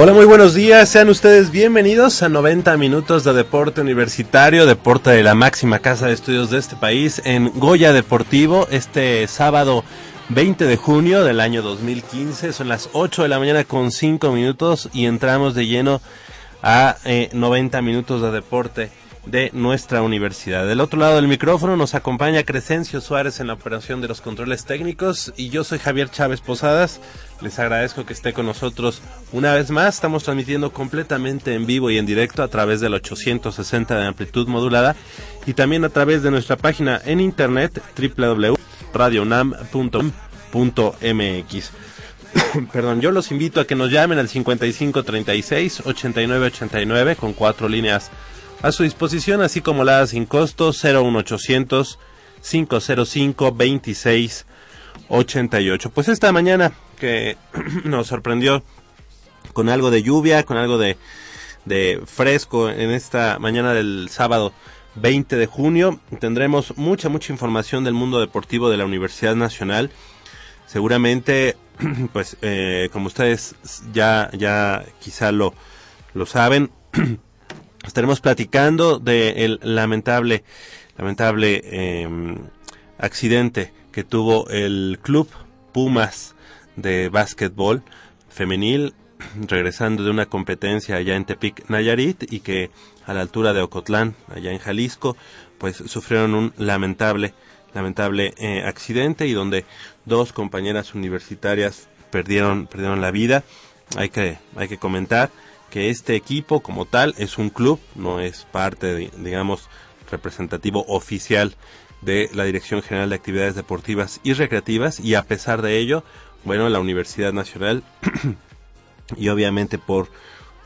Hola, muy buenos días. Sean ustedes bienvenidos a 90 minutos de deporte universitario, deporte de la máxima casa de estudios de este país en Goya Deportivo este sábado 20 de junio del año 2015. Son las 8 de la mañana con 5 minutos y entramos de lleno a eh, 90 minutos de deporte de nuestra universidad. Del otro lado del micrófono nos acompaña Crescencio Suárez en la operación de los controles técnicos y yo soy Javier Chávez Posadas. Les agradezco que esté con nosotros una vez más. Estamos transmitiendo completamente en vivo y en directo a través del 860 de amplitud modulada y también a través de nuestra página en internet www.radionam.mx. Perdón, yo los invito a que nos llamen al 5536 8989 con cuatro líneas a su disposición, así como la sin costo 01800 505 26 88. Pues esta mañana que nos sorprendió con algo de lluvia, con algo de, de fresco en esta mañana del sábado 20 de junio, tendremos mucha, mucha información del mundo deportivo de la Universidad Nacional. Seguramente, pues, eh, como ustedes ya, ya quizá lo, lo saben, estaremos platicando del lamentable, lamentable eh, accidente que tuvo el club Pumas de básquetbol femenil regresando de una competencia allá en Tepic, Nayarit y que a la altura de Ocotlán, allá en Jalisco, pues sufrieron un lamentable, lamentable eh, accidente y donde dos compañeras universitarias perdieron, perdieron la vida. Hay que, hay que comentar que este equipo como tal es un club, no es parte, de, digamos, representativo oficial de la Dirección General de Actividades Deportivas y Recreativas y a pesar de ello, bueno, la Universidad Nacional y obviamente por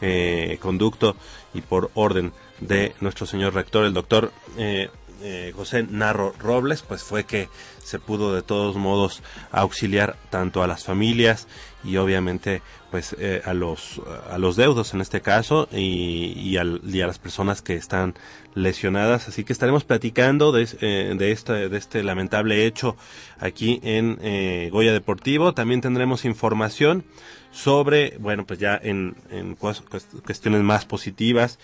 eh, conducto y por orden de nuestro señor rector, el doctor eh, eh, José Narro Robles, pues fue que se pudo de todos modos auxiliar tanto a las familias y obviamente pues eh, a los a los deudos en este caso y, y, al, a las personas que están lesionadas. Así que estaremos platicando de, eh, de este de este lamentable hecho aquí en Goya Deportivo. También tendremos información sobre bueno pues ya en, en cuestiones más positivas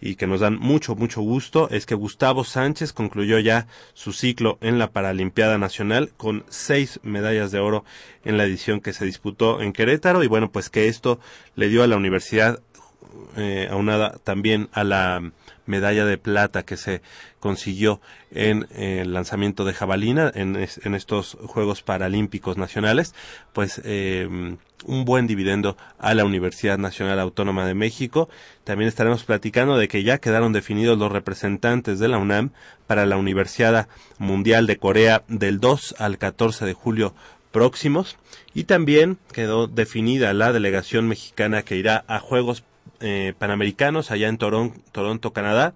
y que nos dan mucho, mucho gusto es que Gustavo Sánchez concluyó ya su ciclo en la Paralimpiada Nacional con seis medallas de oro en la edición que se disputó en Querétaro. Y bueno, pues que esto le dio a la universidad eh, aunada también a la medalla de plata que se consiguió en eh, el lanzamiento de jabalina en, en, estos Juegos Paralímpicos Nacionales, pues eh, un buen dividendo a la Universidad Nacional Autónoma de México. También estaremos platicando de que ya quedaron definidos los representantes de la UNAM para la Universidad Mundial de Corea del 2 al 14 de julio próximos y también quedó definida la delegación mexicana que irá a Juegos eh, Panamericanos allá en Toron- Toronto, Canadá.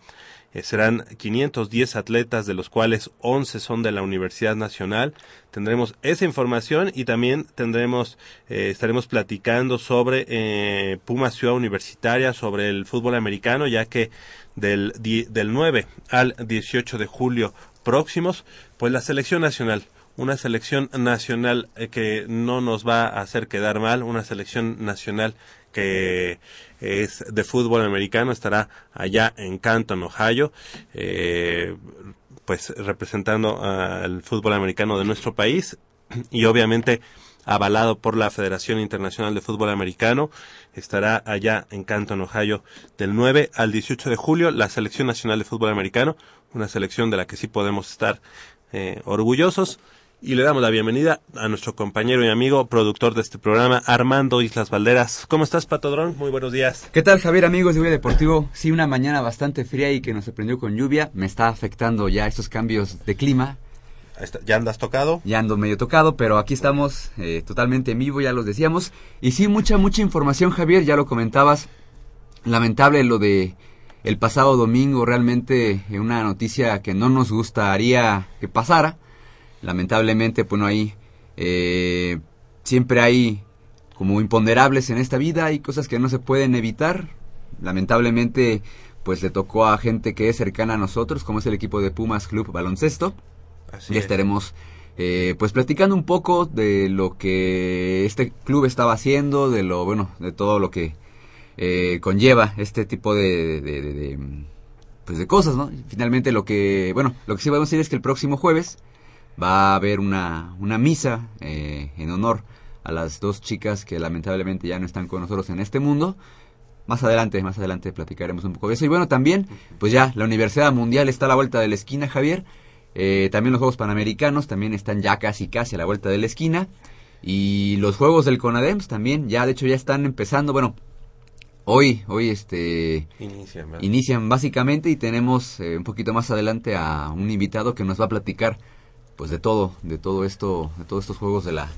Eh, serán 510 atletas, de los cuales 11 son de la Universidad Nacional. Tendremos esa información y también tendremos, eh, estaremos platicando sobre eh, Puma Ciudad Universitaria, sobre el fútbol americano, ya que del, del 9 al 18 de julio próximos, pues la selección nacional, una selección nacional eh, que no nos va a hacer quedar mal, una selección nacional que es de fútbol americano, estará allá en Canton, Ohio, eh, pues representando al fútbol americano de nuestro país y obviamente avalado por la Federación Internacional de Fútbol Americano. Estará allá en Canton, Ohio, del 9 al 18 de julio, la Selección Nacional de Fútbol Americano, una selección de la que sí podemos estar eh, orgullosos. Y le damos la bienvenida a nuestro compañero y amigo, productor de este programa, Armando Islas Valderas. ¿Cómo estás, Patodrón? Muy buenos días. ¿Qué tal, Javier, amigos de Goya Deportivo? Sí, una mañana bastante fría y que nos sorprendió con lluvia. Me está afectando ya estos cambios de clima. ¿Ya andas tocado? Ya ando medio tocado, pero aquí estamos eh, totalmente en vivo, ya los decíamos. Y sí, mucha, mucha información, Javier, ya lo comentabas. Lamentable lo de el pasado domingo, realmente eh, una noticia que no nos gustaría que pasara. Lamentablemente, pues no hay... eh, siempre hay como imponderables en esta vida, hay cosas que no se pueden evitar. Lamentablemente, pues le tocó a gente que es cercana a nosotros, como es el equipo de Pumas Club Baloncesto. Así Ya es. estaremos eh, pues platicando un poco de lo que este club estaba haciendo, de lo bueno, de todo lo que eh, conlleva este tipo de, de- de- de, pues de cosas, ¿no? Y Finalmente lo que bueno, lo que sí vamos a decir es que el próximo jueves va a haber una, una misa eh, en honor a las dos chicas que lamentablemente ya no están con nosotros en este mundo. Más adelante, más adelante platicaremos un poco de eso. Y bueno, también, pues ya, la Universidad Mundial está a la vuelta de la esquina, Javier. Eh, también los Juegos Panamericanos también están ya casi, casi a la vuelta de la esquina. Y los Juegos del CONADEMS también, ya de hecho ya están empezando. Bueno, hoy, hoy este, Inician, ¿verdad? inician básicamente y tenemos eh, un poquito más adelante a un invitado que nos va a platicar pues de todo, de todo esto, de todos estos juegos de la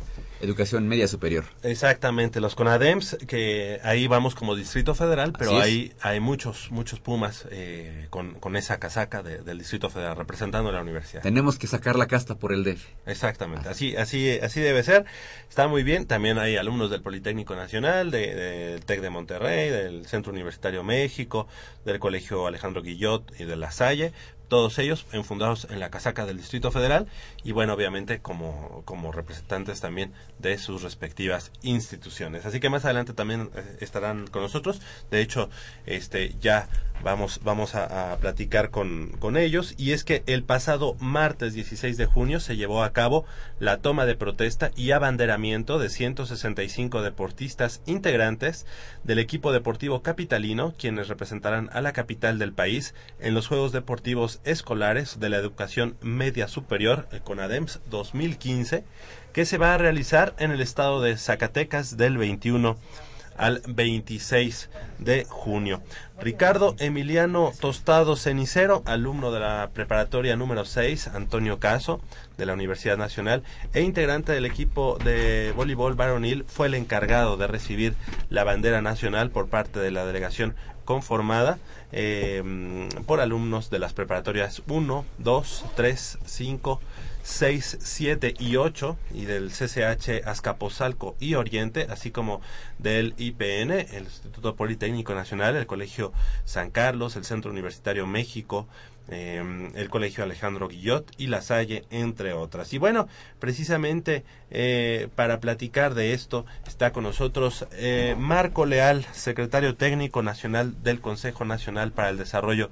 educación media superior. Exactamente, los CONADEMS, que ahí vamos como Distrito Federal, pero ahí hay muchos, muchos Pumas eh, con, con esa casaca de- del Distrito Federal representando la universidad. Tenemos que sacar la casta por el DF. Exactamente, así, así, así debe ser. Está muy bien. También hay alumnos del Politécnico Nacional, de- del TEC de Monterrey, del Centro Universitario México, del Colegio Alejandro Guillot y de La Salle. Todos ellos enfundados en la casaca del Distrito Federal y bueno, obviamente como, como representantes también de sus respectivas instituciones. Así que más adelante también eh, estarán con nosotros. De hecho, este ya vamos, vamos a, platicar con, con ellos. Y es que el pasado martes 16 de junio se llevó a cabo la toma de protesta y abanderamiento de 165 deportistas integrantes del equipo deportivo capitalino, quienes representarán a la capital del país en los Juegos Deportivos Escolares de la Educación Media Superior, el CONADEMS 2015, que se va a realizar en el estado de Zacatecas del 21 al 26 de junio. Ricardo Emiliano Tostado Cenicero, alumno de la preparatoria número 6, Antonio Caso, de la Universidad Nacional, e integrante del equipo de voleibol varonil, fue el encargado de recibir la bandera nacional por parte de la delegación conformada eh, por alumnos de las preparatorias 1, 2, 3, 5, 6, 7 y 8 y del CCH Azcapotzalco y Oriente, así como del IPN, el Instituto Politécnico Nacional, el Colegio San Carlos, el Centro Universitario México, eh, el Colegio Alejandro Guillot y La Salle, entre otras. Y bueno, precisamente eh, para platicar de esto está con nosotros eh, Marco Leal, secretario técnico nacional del Consejo Nacional para el Desarrollo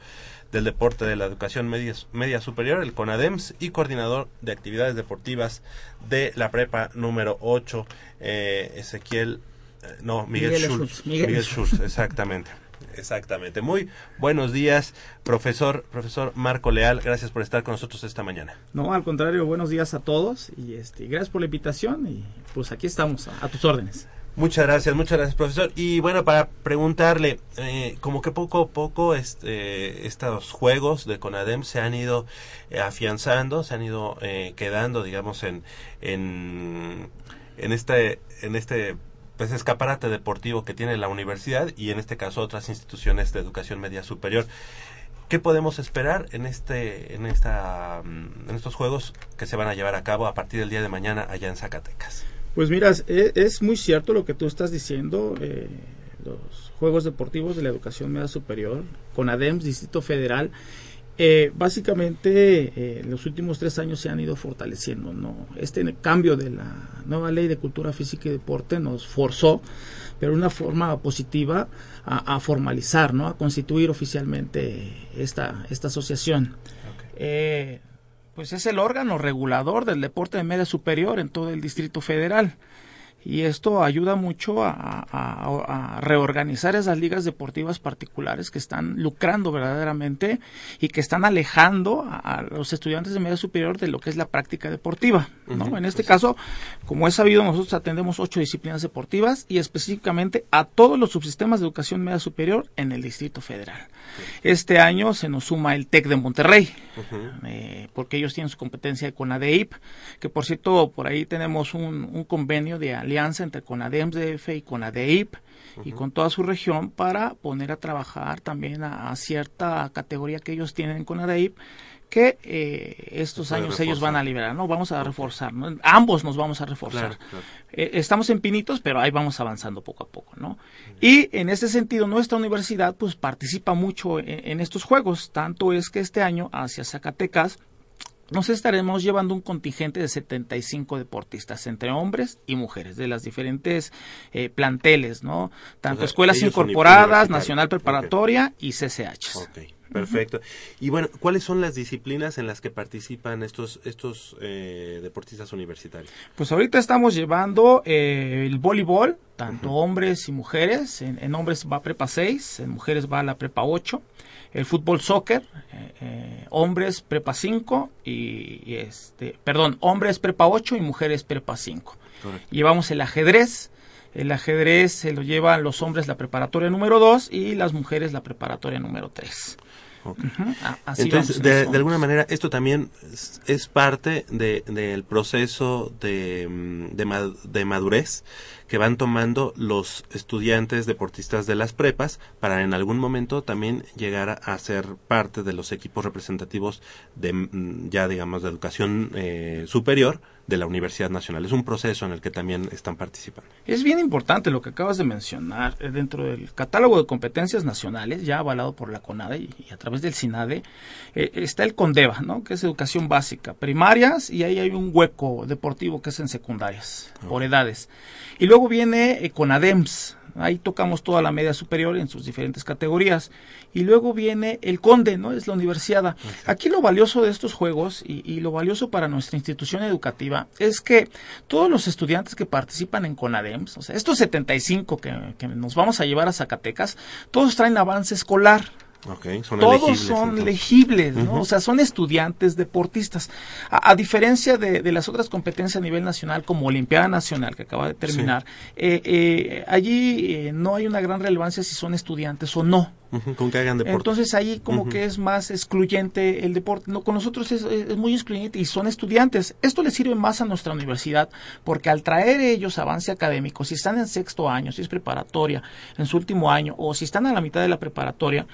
del Deporte de la Educación Media, Media Superior, el CONADEMS, y coordinador de actividades deportivas de la prepa número 8, eh, Ezequiel, eh, no, Miguel, Miguel Schultz. Schultz, Miguel Miguel Schultz, exactamente. Exactamente. Muy buenos días, profesor, profesor Marco Leal. Gracias por estar con nosotros esta mañana. No, al contrario, buenos días a todos y este, gracias por la invitación y pues aquí estamos a, a tus órdenes. Muchas gracias, muchas gracias, profesor. Y bueno, para preguntarle, eh, como que poco a poco este, estos juegos de CONADEM se han ido eh, afianzando, se han ido eh, quedando, digamos, en, en, en este, en este pues escaparate deportivo que tiene la universidad y en este caso otras instituciones de educación media superior. ¿Qué podemos esperar en este, en esta, mm, en estos juegos que se van a llevar a cabo a partir del día de mañana allá en Zacatecas? Pues mira, es, es muy cierto lo que tú estás diciendo. eh, los Juegos Deportivos de la Educación Media Superior, con ADEMS, Distrito Federal, eh, básicamente eh, en los últimos tres años se han ido fortaleciendo. ¿no? Este cambio de la nueva ley de cultura física y deporte nos forzó, pero de una forma positiva, a, a formalizar, ¿no? a constituir oficialmente esta, esta asociación. Eh, pues es el órgano regulador del deporte de media superior en todo el Distrito Federal. Y esto ayuda mucho a, a- a reorganizar esas ligas deportivas particulares que están lucrando verdaderamente y que están alejando a, a los estudiantes de media superior de lo que es la práctica deportiva. ¿no? En este pues caso, como es sabido, nosotros atendemos ocho disciplinas deportivas y específicamente a todos los subsistemas de educación media superior en el Distrito Federal. Este año se nos suma el TEC de Monterrey, eh, porque ellos tienen su competencia con ADEIP, que por cierto, por ahí tenemos un, un convenio de alianza entre CONADEMS DF y CONADEIP y con toda su región para poner a trabajar también a, a cierta categoría que ellos tienen en CONADEIP que eh, estos años ellos van a liberar, ¿no? Vamos a reforzar, ¿no? Ambos nos vamos a reforzar. Claro, claro. Eh, estamos en pinitos, pero ahí vamos avanzando poco a poco, ¿no? Y en ese sentido, nuestra universidad, pues, participa mucho en, en estos juegos. Tanto es que este año, hacia Zacatecas, nos estaremos llevando un contingente de 75 deportistas, entre hombres y mujeres, de las diferentes eh, planteles, ¿no? Tanto O sea, escuelas incorporadas. Nacional. Preparatoria y CCH. Ok, perfecto. Y bueno, ¿cuáles son las disciplinas en las que participan estos estos eh, deportistas universitarios? Pues ahorita estamos llevando eh, el voleibol, tanto hombres y mujeres. En, en hombres va prepa 6, en mujeres va la prepa 8. El fútbol soccer, eh, eh, hombres prepa 5 y, y este, perdón, hombres prepa 8 y mujeres prepa 5. Correcto. Llevamos el ajedrez. El ajedrez se lo llevan los hombres la preparatoria número 2 y las mujeres la preparatoria número 3. Ok. Así Entonces, de, alguna manera, esto también es, es parte de- del proceso de, mm, de, ma- de madurez que van tomando los estudiantes deportistas de las prepas para en algún momento también llegar a, ser parte de los equipos representativos de mm, ya digamos de educación eh, superior de la Universidad Nacional. Es un proceso en el que también están participando. Es bien importante lo que acabas de mencionar. Eh, Dentro del catálogo de competencias nacionales, ya avalado por la CONADE y, y a través del SINADE, eh, está el CONDEVA, ¿no? que es educación básica, primarias, y ahí hay un hueco deportivo que es en secundarias, por edades. Y luego viene eh, CONADEMS, ahí tocamos toda la media superior en sus diferentes categorías. Y luego viene el CONDE, ¿no? Es la universidad. Aquí lo valioso de estos juegos y, y lo valioso para nuestra institución educativa es que todos los estudiantes que participan en CONADEMS, o sea, estos 75 que, que nos vamos a llevar a Zacatecas, todos traen avance escolar. Okay, son Todos elegibles, son entonces. legibles, ¿no? O sea, son estudiantes, deportistas. A, a diferencia de, de las otras competencias a nivel nacional, como Olimpiada Nacional, que acaba de terminar, eh, eh, allí eh, no hay una gran relevancia si son estudiantes o no. Con que hagan deporte. Entonces ahí como que es más excluyente el deporte. No, con nosotros es, es muy excluyente y son estudiantes. Esto les sirve más a nuestra universidad porque al traer ellos avance académico, si están en sexto año, si es preparatoria, en su último año o si están a la mitad de la preparatoria,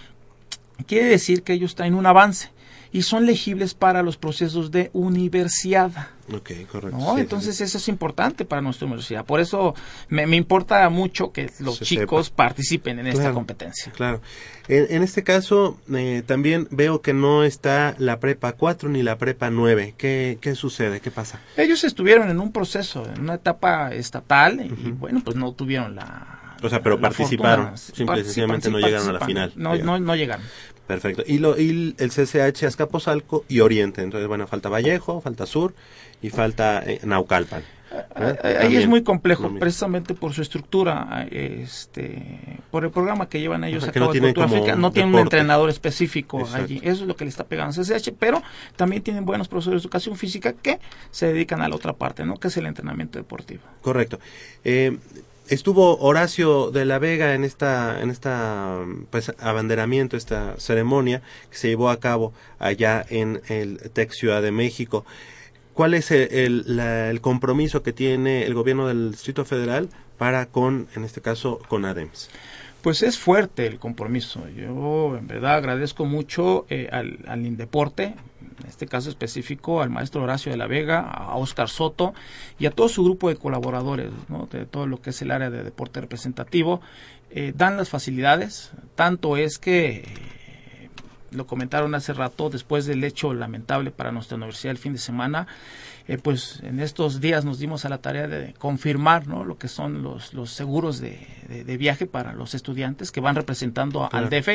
quiere decir que ellos traen un avance y son legibles para los procesos de universidad. Ok, correcto. ¿no? Sí, sí, Entonces sí. eso es importante para nuestra universidad. Por eso me, me importa mucho que los Se chicos sepa. participen en esta competencia. Claro. En, en este caso, eh, también veo que no está la prepa 4 ni la prepa 9. ¿Qué, qué sucede? ¿Qué pasa? Ellos estuvieron en un proceso, en una etapa estatal, y, bueno, pues no tuvieron la. O sea, pero participaron, fortuna. simple y Participan, sencillamente sí no llegaron a la final, No, no, no llegaron. Perfecto. Y, lo, y el CCH Azcapotzalco y Oriente. Entonces, bueno, falta Vallejo, falta Sur y falta eh, Naucalpan. ¿Eh? Ahí es muy complejo, precisamente por su estructura, este, por el programa que llevan ellos Ajá, a que no cabo de Física, no tienen un entrenador específico Exacto. allí, eso es lo que le está pegando CCH, pero también tienen buenos profesores de educación física que se dedican a la otra parte, ¿no? Que es el entrenamiento deportivo. Correcto. Eh, estuvo Horacio de la Vega en esta, en esta, pues, abanderamiento, esta ceremonia que se llevó a cabo allá en el TEC Ciudad de México. ¿cuál es el, la- el compromiso que tiene el gobierno del Distrito Federal para con, en este caso, con ADEMS? Pues es fuerte el compromiso. Yo en verdad agradezco mucho eh, al, al Indeporte, en este caso específico al maestro Horacio de la Vega, a Oscar Soto y a todo su grupo de colaboradores de todo lo que es el área de deporte representativo. Eh, dan las facilidades, tanto es que eh, lo comentaron hace rato, después del hecho lamentable para nuestra universidad el fin de semana, eh, pues en estos días nos dimos a la tarea de confirmar ¿no? lo que son los, los seguros de, de- de viaje para los estudiantes que van representando al DF,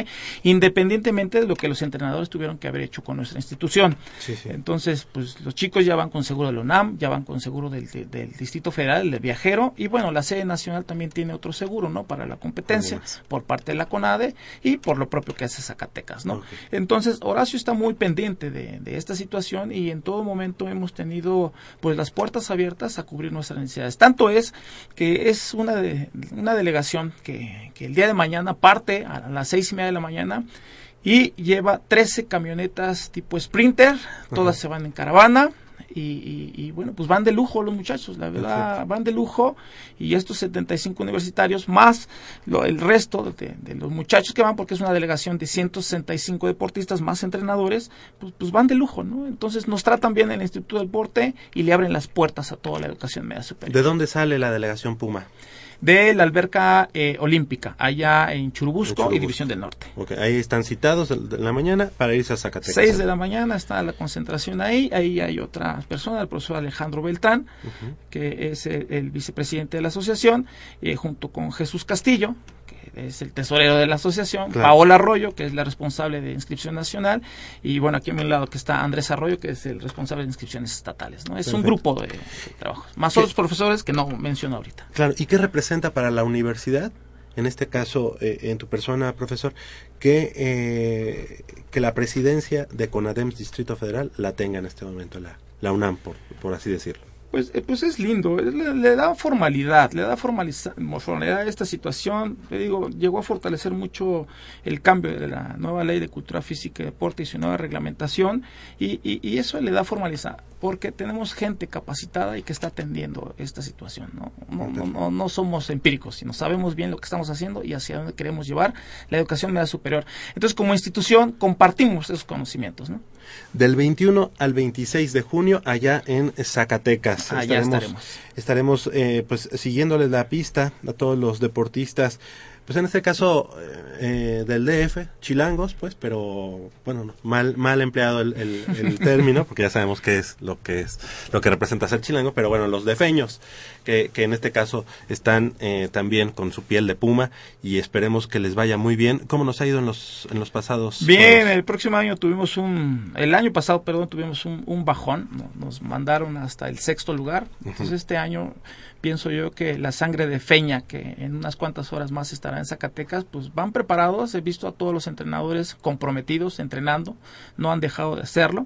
independientemente de lo que los entrenadores tuvieron que haber hecho con nuestra institución. Sí, sí. Entonces, pues los chicos ya van con seguro del UNAM, ya van con seguro del, de- del Distrito Federal, el de viajero, y bueno, la sede nacional también tiene otro seguro, ¿no? Para la competencia, por parte de la CONADE y por lo propio que hace Zacatecas, ¿no? Entonces, Horacio está muy pendiente de, de esta situación y en todo momento hemos tenido pues las puertas abiertas a cubrir nuestras necesidades. Tanto es que es una, de, una delegación que, que el día de mañana parte a las seis y media de la mañana y lleva 13 camionetas tipo Sprinter, todas se van en caravana. Y, y- y, bueno, pues van de lujo los muchachos, la verdad, Perfecto. van de lujo. Y estos 75 universitarios, más lo- el resto de, de los muchachos que van, porque es una delegación de 165 deportistas más entrenadores, pues, pues van de lujo, ¿no? Entonces nos tratan bien en el Instituto del Deporte y le abren las puertas a toda la educación media superior ¿De dónde sale la delegación Puma? de la alberca eh, olímpica, allá en Churubusco, y División del Norte. Ok, ahí están citados en la mañana para irse a Zacatecas. 6 de la mañana está la concentración ahí, ahí hay otra persona, el profesor Alejandro Beltrán, que es el, el vicepresidente de la asociación, eh, junto con Jesús Castillo, que es el tesorero de la asociación, Claro. Paola Arroyo, que es la responsable de inscripción nacional, y bueno, aquí a mi lado que está Andrés Arroyo, que es el responsable de inscripciones estatales, ¿no? Es un grupo de, de trabajos, más ¿Qué? otros profesores que no menciono ahorita. Claro, ¿y qué representa para la universidad? En este caso, eh, en tu persona, profesor, que, eh, que la presidencia de CONADEMS Distrito Federal la tenga en este momento la, la UNAM, por, por así decirlo. Pues, eh, pues es lindo, eh, le, da formalidad, le da formalidad a esta situación. Le digo, llegó a fortalecer mucho el cambio de la nueva ley de cultura física y deporte y su nueva reglamentación, y- y eso le da formalidad, porque tenemos gente capacitada y que está atendiendo esta situación. ¿no? No, no, no, no somos empíricos, sino sabemos bien lo que estamos haciendo y hacia dónde queremos llevar la educación media superior. Entonces, como institución, compartimos esos conocimientos. ¿no? Del 21 al 26 de junio, allá en Zacatecas. Allá estaremos. estaremos, eh, pues siguiéndoles la pista a todos los deportistas, pues en este caso eh, eh, del DF, chilangos, pues, pero bueno, no, mal mal empleado el, el- el término, porque ya sabemos qué es lo que es lo que representa ser chilango, pero bueno, los defeños, que, que en este caso están eh, también con su piel de puma y esperemos que les vaya muy bien. ¿Cómo nos ha ido en los en los pasados? Bien, juegos? el próximo año tuvimos un, el año pasado, perdón, tuvimos un, un bajón, ¿no? nos mandaron hasta el sexto lugar. Entonces este año pienso yo que la sangre de Feña, que en unas cuantas horas más estará en Zacatecas, pues van preparados. He visto a todos los entrenadores comprometidos, entrenando, no han dejado de hacerlo.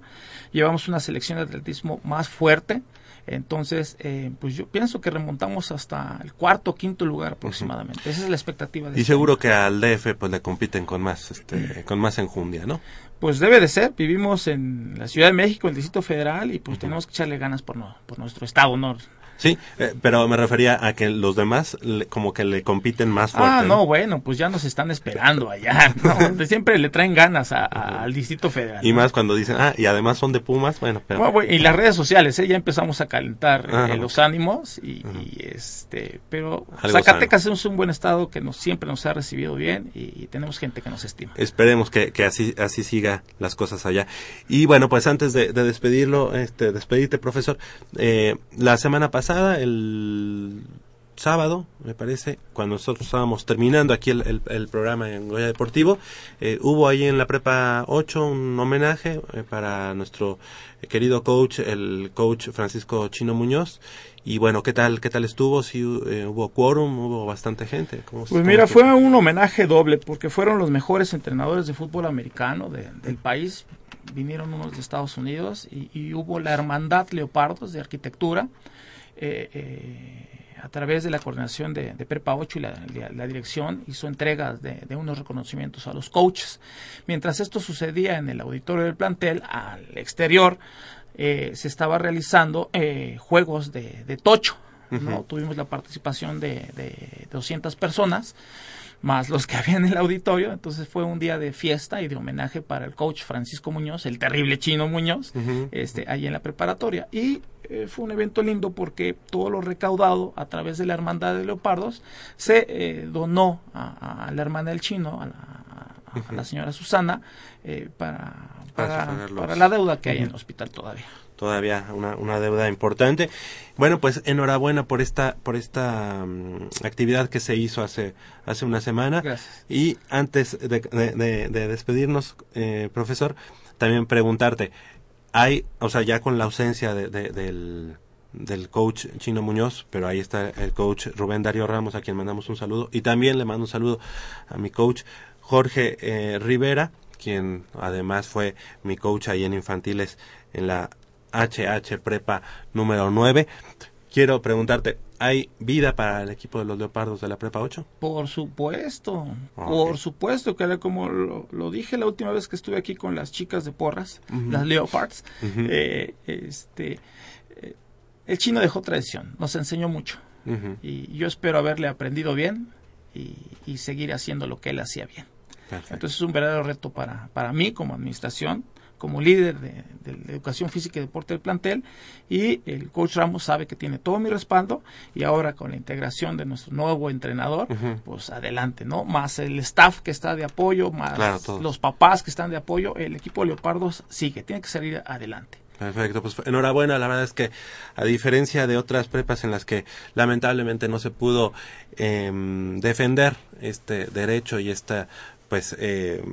Llevamos una selección de atletismo más fuerte. Entonces, eh, pues yo pienso que remontamos hasta el cuarto o quinto lugar aproximadamente. Esa es la expectativa. De Y este seguro que al DF pues le compiten con más este con más enjundia, ¿no? Pues debe de ser, vivimos en la Ciudad de México, en el Distrito Federal, y pues tenemos que echarle ganas por, no, por nuestro estado, ¿no? Sí, eh, pero me refería a que los demás le- como que le compiten más fuerte. Ah, no, bueno, pues ya nos están esperando allá, ¿no? Siempre le traen ganas a- a- al Distrito Federal. Y ¿no? más cuando dicen, ah, y además son de Pumas, bueno, pero... Bueno, bueno, y las redes sociales, ¿eh? ya empezamos a calentar eh, los ánimos y, y, este, pero Zacatecas es un buen estado que nos siempre nos ha recibido bien y, y tenemos gente que nos estima. Esperemos que, que así así siga las cosas allá. Y bueno, pues antes de, de despedirlo, este, despedirte, profesor, eh, la semana pasada, el sábado, me parece, cuando nosotros estábamos terminando aquí el, el- el programa en Goya Deportivo, eh, hubo ahí en la Prepa 8 un homenaje eh, para nuestro querido coach, el coach Francisco Chino Muñoz. Y bueno, ¿qué tal, qué tal estuvo? Si hubo quórum, hubo bastante gente. ¿Cómo- Pues mira, fue un homenaje doble porque fueron los mejores entrenadores de fútbol americano de- del país. Vinieron unos de Estados Unidos y, y hubo la Hermandad Leopardos de Arquitectura. Eh, eh, a través de la coordinación de, de Prepa 8 y la, la- la dirección hizo entregas de, de unos reconocimientos a los coaches. Mientras esto sucedía en el auditorio del plantel, al exterior eh, se estaba realizando eh, juegos de, de tocho. ¿no? Tuvimos la participación de, de 200 personas más los que habían en el auditorio. Entonces fue un día de fiesta y de homenaje para el coach Francisco Muñoz, el terrible chino Muñoz, este, ahí en la preparatoria. Y eh, fue un evento lindo porque todo lo recaudado a través de la Hermandad de Leopardos se eh, donó a, a la hermana del chino, a la, a- a la señora Susana, eh, para, para la deuda que hay en el hospital todavía. Todavía una, una deuda importante. Bueno, pues enhorabuena por esta por esta mm, actividad que se hizo hace hace una semana. Gracias. Y antes de, de- de- de despedirnos, eh, profesor, también preguntarte, hay, o sea, ya con la ausencia de- de- del del coach Chino Muñoz, pero ahí está el coach Rubén Darío Ramos, a quien mandamos un saludo, y también le mando un saludo a mi coach Jorge eh, Rivera, quien además fue mi coach ahí en infantiles en la HH Prepa número 9. Quiero preguntarte, ¿hay vida para el equipo de los Leopardos de la Prepa 8? Por supuesto, Ah, por supuesto, que era como lo, lo dije la última vez que estuve aquí con las chicas de Porras, las Leopards, eh, este, eh, el chino dejó tradición, nos enseñó mucho y yo espero haberle aprendido bien y, y seguir haciendo lo que él hacía bien. perfecto. Entonces es un verdadero reto para, para mí como administración, como líder de, de educación física y deporte del plantel y el coach Ramos sabe que tiene todo mi respaldo y ahora con la integración de nuestro nuevo entrenador, pues adelante, ¿no? Más el staff que está de apoyo, más Claro, los papás que están de apoyo, el equipo Leopardos sigue, tiene que salir adelante. Perfecto, pues enhorabuena. La verdad es que a diferencia de otras prepas en las que lamentablemente no se pudo em, defender este derecho y esta pues eh,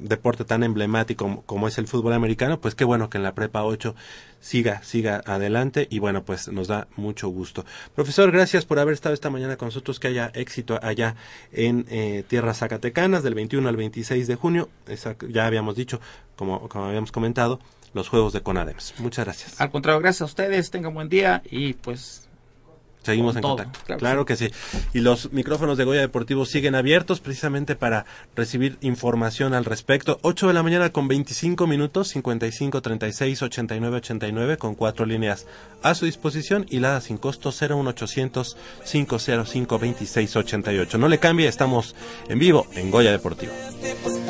deporte tan emblemático como, es el fútbol americano, pues qué bueno que en la prepa 8 siga, siga adelante y bueno, pues nos da mucho gusto. Profesor, gracias por haber estado esta mañana con nosotros, que haya éxito allá en eh, tierras zacatecanas del 21 al 26 de junio, Esa- ya habíamos dicho, como, como habíamos comentado, los Juegos de Conadems. Muchas gracias. Al contrario, gracias a ustedes, tengan buen día y pues Seguimos en todo, contacto. claro Claro, que que, sí. Y los micrófonos de Goya Deportivo siguen abiertos precisamente para recibir información al respecto. 8 de la mañana con 25 minutos, 55 36 89 89 con cuatro líneas a su disposición y la sin costo 01800 505 26 88. No le cambie, estamos en vivo en Goya Deportivo. It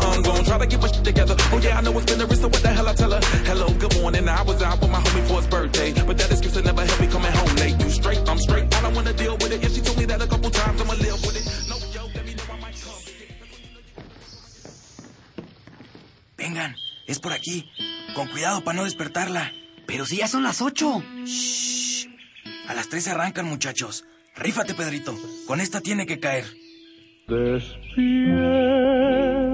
to. I'm gonna try to get my shit together. Oh yeah, I know it's been a risk, so what the hell I tell her? Hello, good morning. I was out with my homie for his birthday, but that excuse will never help me coming home late. You straight, I'm straight. I don't wanna deal with it. If she told me that a couple times, I'ma live with it. No, yo, let me know I might come. Vengan, es por aquí. Con cuidado para no despertarla. Pero si ya son las ocho. A las tres arrancan, muchachos. Rífate, Pedrito. Con esta tiene que caer. Despierta,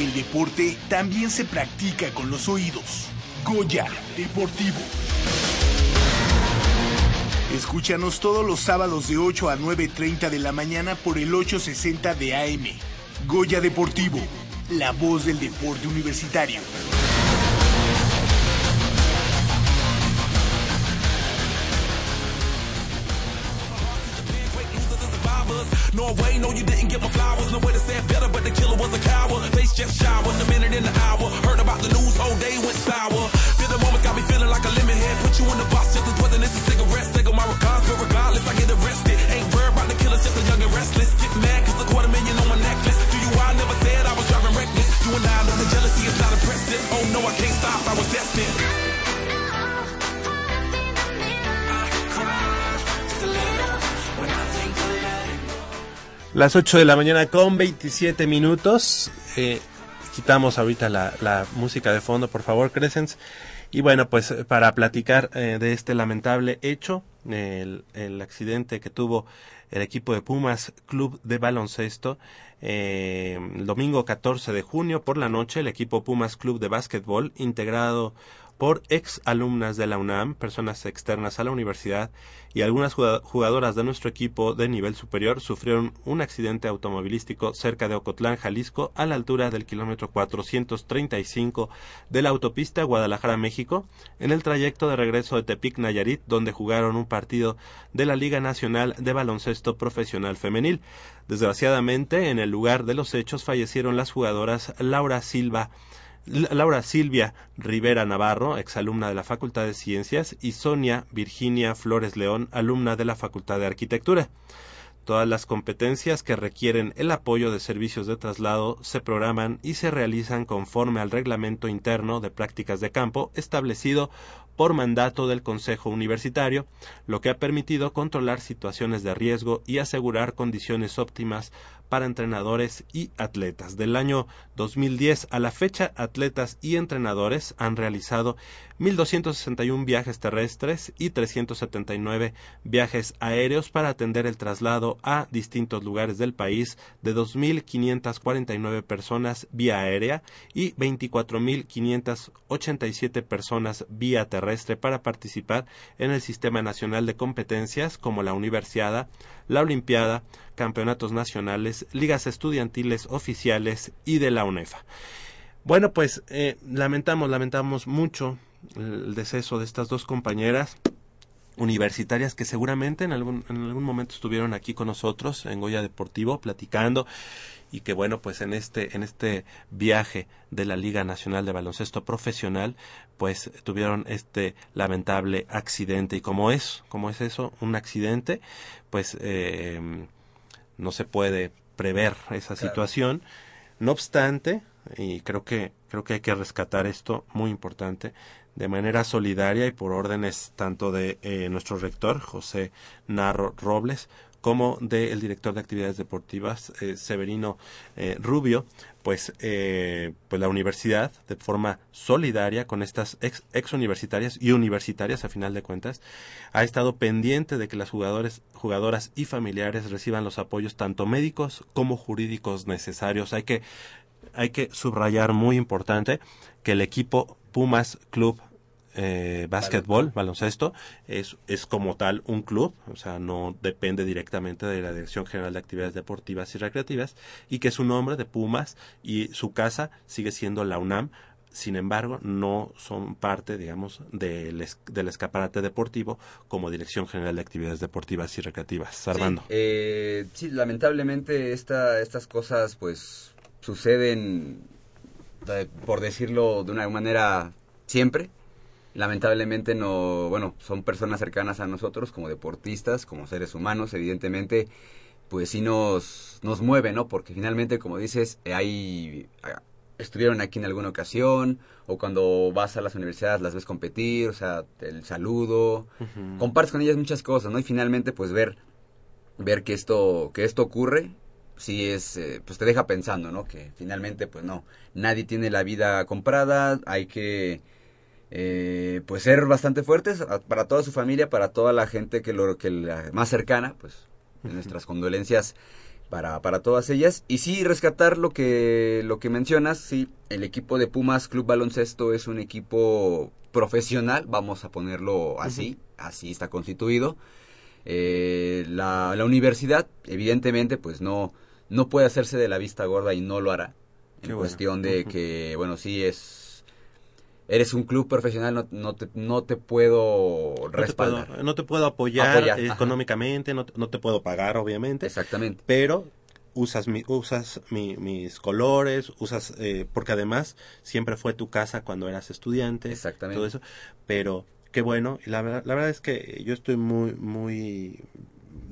El deporte también se practica con los oídos. Goya Deportivo. Escúchanos todos los sábados de 8 a 9.30 de la mañana por el 860 de AM. Goya Deportivo, la voz del deporte universitario. Norway, no, you didn't give my flowers. No way to say it better, but the killer was a coward. Face just showered, a minute in the hour. Heard about the news, whole day went sour. Feel the moments got me feeling like a lemon head. Put you in the box just as wasn't this a cigarette. Single my regards, but regardless, I get arrested. Ain't Las 8 de la mañana con 27 minutos. Eh, quitamos ahorita la, la música de fondo, por favor, Crescens. Y bueno, pues eh, para platicar eh, de este lamentable hecho, el, el accidente que tuvo el equipo de Pumas Club de Baloncesto, eh, el domingo 14 de junio por la noche, el equipo Pumas Club de Básquetbol, integrado por ex alumnas de la UNAM, personas externas a la universidad y algunas jugad- jugadoras de nuestro equipo de nivel superior sufrieron un accidente automovilístico cerca de Ocotlán, Jalisco, a la altura del kilómetro 435 de la autopista Guadalajara-México, en el trayecto de regreso de Tepic, Nayarit, donde jugaron un partido de la Liga Nacional de Baloncesto Profesional Femenil. Desgraciadamente, en el lugar de los hechos fallecieron las jugadoras Laura Silva, Laura Silvia Rivera Navarro, exalumna de la Facultad de Ciencias, y Sonia Virginia Flores León, alumna de la Facultad de Arquitectura. Todas las competencias que requieren el apoyo de servicios de traslado se programan y se realizan conforme al reglamento interno de prácticas de campo establecido por mandato del Consejo Universitario, lo que ha permitido controlar situaciones de riesgo y asegurar condiciones óptimas para entrenadores y atletas. Del año 2010 a la fecha, atletas y entrenadores han realizado 1.261 viajes terrestres y 379 viajes aéreos para atender el traslado a distintos lugares del país de 2.549 personas vía aérea y 24.587 personas vía terrestre para participar en el Sistema Nacional de Competencias como la Universiada, la Olimpiada, campeonatos nacionales, ligas estudiantiles oficiales y de la UNEFA. Bueno, pues eh, lamentamos, lamentamos mucho el deceso de estas dos compañeras universitarias que seguramente en algún, en algún momento estuvieron aquí con nosotros en Goya Deportivo platicando y que bueno pues en este en este viaje de la Liga Nacional de Baloncesto Profesional pues tuvieron este lamentable accidente. Y como es como es eso un accidente pues eh, no se puede prever esa situación. No obstante y creo que creo que hay que rescatar esto muy importante de manera solidaria y por órdenes tanto de eh, nuestro rector José Narro Robles como del director de actividades deportivas eh, Severino eh, Rubio pues eh, pues la universidad de forma solidaria con estas ex, ex universitarias y universitarias a final de cuentas ha estado pendiente de que las jugadores jugadoras y familiares reciban los apoyos tanto médicos como jurídicos necesarios. Hay que hay que subrayar muy importante que el equipo Pumas Club eh, Básquetbol, baloncesto, es, es como tal un club, o sea, no depende directamente de la Dirección General de Actividades Deportivas y Recreativas, y que su nombre de Pumas y su casa sigue siendo la UNAM, sin embargo, no son parte, digamos, del, del escaparate deportivo como Dirección General de Actividades Deportivas y Recreativas. Armando. Sí, eh, sí, lamentablemente esta, estas cosas pues suceden, eh, por decirlo de una manera, siempre. Lamentablemente no, bueno, son personas cercanas a nosotros como deportistas, como seres humanos, evidentemente, pues sí nos, nos mueve, ¿no? Porque finalmente, como dices, eh, hay, estuvieron aquí en alguna ocasión, o cuando vas a las universidades las ves competir, o sea, el saludo, Ujú. compartes con ellas muchas cosas, ¿no? Y finalmente, pues ver, ver que esto, que esto ocurre, sí es, eh, pues te deja pensando, ¿no? Que finalmente, pues no, nadie tiene la vida comprada, hay que, eh, pues ser bastante fuertes para toda su familia, para toda la gente que lo, que la más cercana, pues nuestras condolencias para, para todas ellas. Y sí, rescatar lo que, lo que mencionas, sí, el equipo de Pumas Club Baloncesto es un equipo profesional, vamos a ponerlo así, así está constituido. Eh, la, la universidad, evidentemente, pues no, no puede hacerse de la vista gorda y no lo hará. En bueno. cuestión de que, bueno, sí es... Eres un club profesional, no, no, te, no te puedo No te, respaldar. puedo, no te puedo apoyar, económicamente, no, te- no te puedo pagar, obviamente. Exactamente. pero usas mi, usas mi- mis colores, usas eh, porque además siempre fue tu casa cuando eras estudiante, Exactamente. todo eso, pero qué bueno, y la, verdad- la verdad es que yo estoy muy muy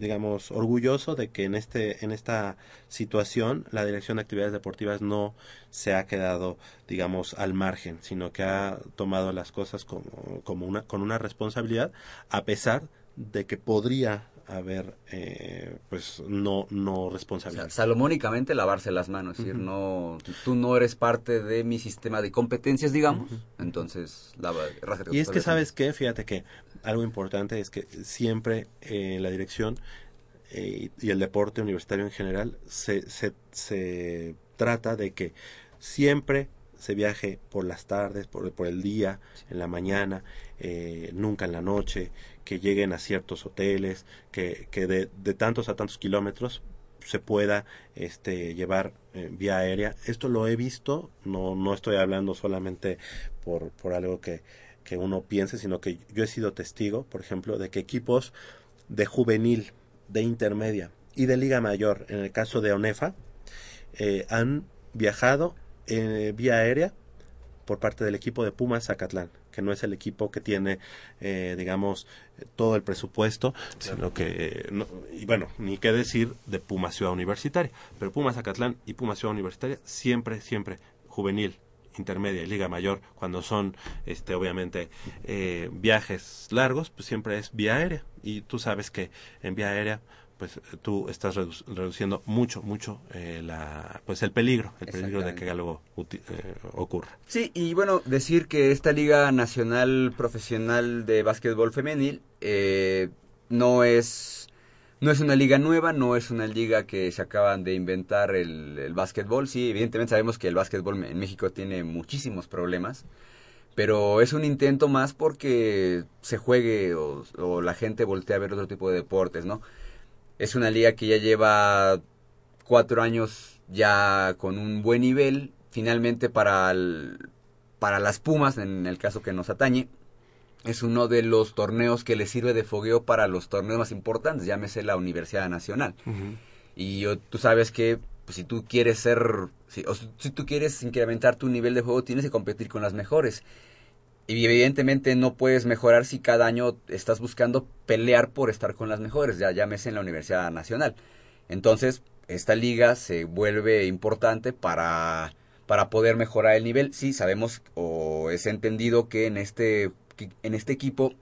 digamos orgulloso de que en este en esta situación la Dirección de Actividades Deportivas no se ha quedado digamos al margen, sino que ha tomado las cosas como, como una con una responsabilidad a pesar de que podría haber, eh, pues, no, no O sea, responsabilidad. salomónicamente lavarse las manos, es decir, no, tú no eres parte de mi sistema de competencias, digamos, entonces lava, rájate Y es que, ¿sabes qué? Fíjate que algo importante es que siempre eh, la dirección eh, y el deporte universitario en general se, se, se trata de que siempre se viaje por las tardes, por, por el día, en la mañana, eh, nunca en la noche, que lleguen a ciertos hoteles, que, que de, de tantos a tantos kilómetros se pueda este llevar eh, vía aérea. Esto lo he visto, no, no estoy hablando solamente por, por algo que, que uno piense, sino que yo he sido testigo, por ejemplo, de que equipos de juvenil, de intermedia y de liga mayor, en el caso de ONEFA, eh, han viajado eh, vía aérea por parte del equipo de Pumas Zacatlán, que no es el equipo que tiene, eh, digamos, todo el presupuesto, sino que, eh, no- y bueno, ni qué decir de Pumas Ciudad Universitaria, pero Pumas Zacatlán y Pumas Ciudad Universitaria siempre, siempre juvenil, intermedia y liga mayor, cuando son, este, obviamente, eh, viajes largos, pues siempre es vía aérea, y tú sabes que en vía aérea pues tú estás redu- reduciendo mucho, mucho eh, la, pues el peligro, el peligro de que algo eh, ocurra. Sí, y bueno, decir que esta Liga Nacional Profesional de Básquetbol Femenil eh, no es no es una liga nueva, no es una liga que se acaban de inventar el, el básquetbol. Sí, evidentemente sabemos que el básquetbol en México tiene muchísimos problemas, pero es un intento más porque se juegue o, o la gente voltea a ver otro tipo de deportes, ¿no? Es una liga que ya lleva cuatro años ya con un buen nivel. Finalmente para, el- para las Pumas, en el caso que nos atañe, es uno de los torneos que le sirve de fogueo para los torneos más importantes, llámese la Universidad Nacional. Y yo- tú sabes que pues, si tú quieres ser, si, o si, si tú quieres incrementar tu nivel de juego, tienes que competir con las mejores. Y evidentemente no puedes mejorar si cada año estás buscando pelear por estar con las mejores, ya llámese en la Universidad Nacional. Entonces, esta liga se vuelve importante para, para poder mejorar el nivel. Sí, sabemos o es entendido que en este, en este equipo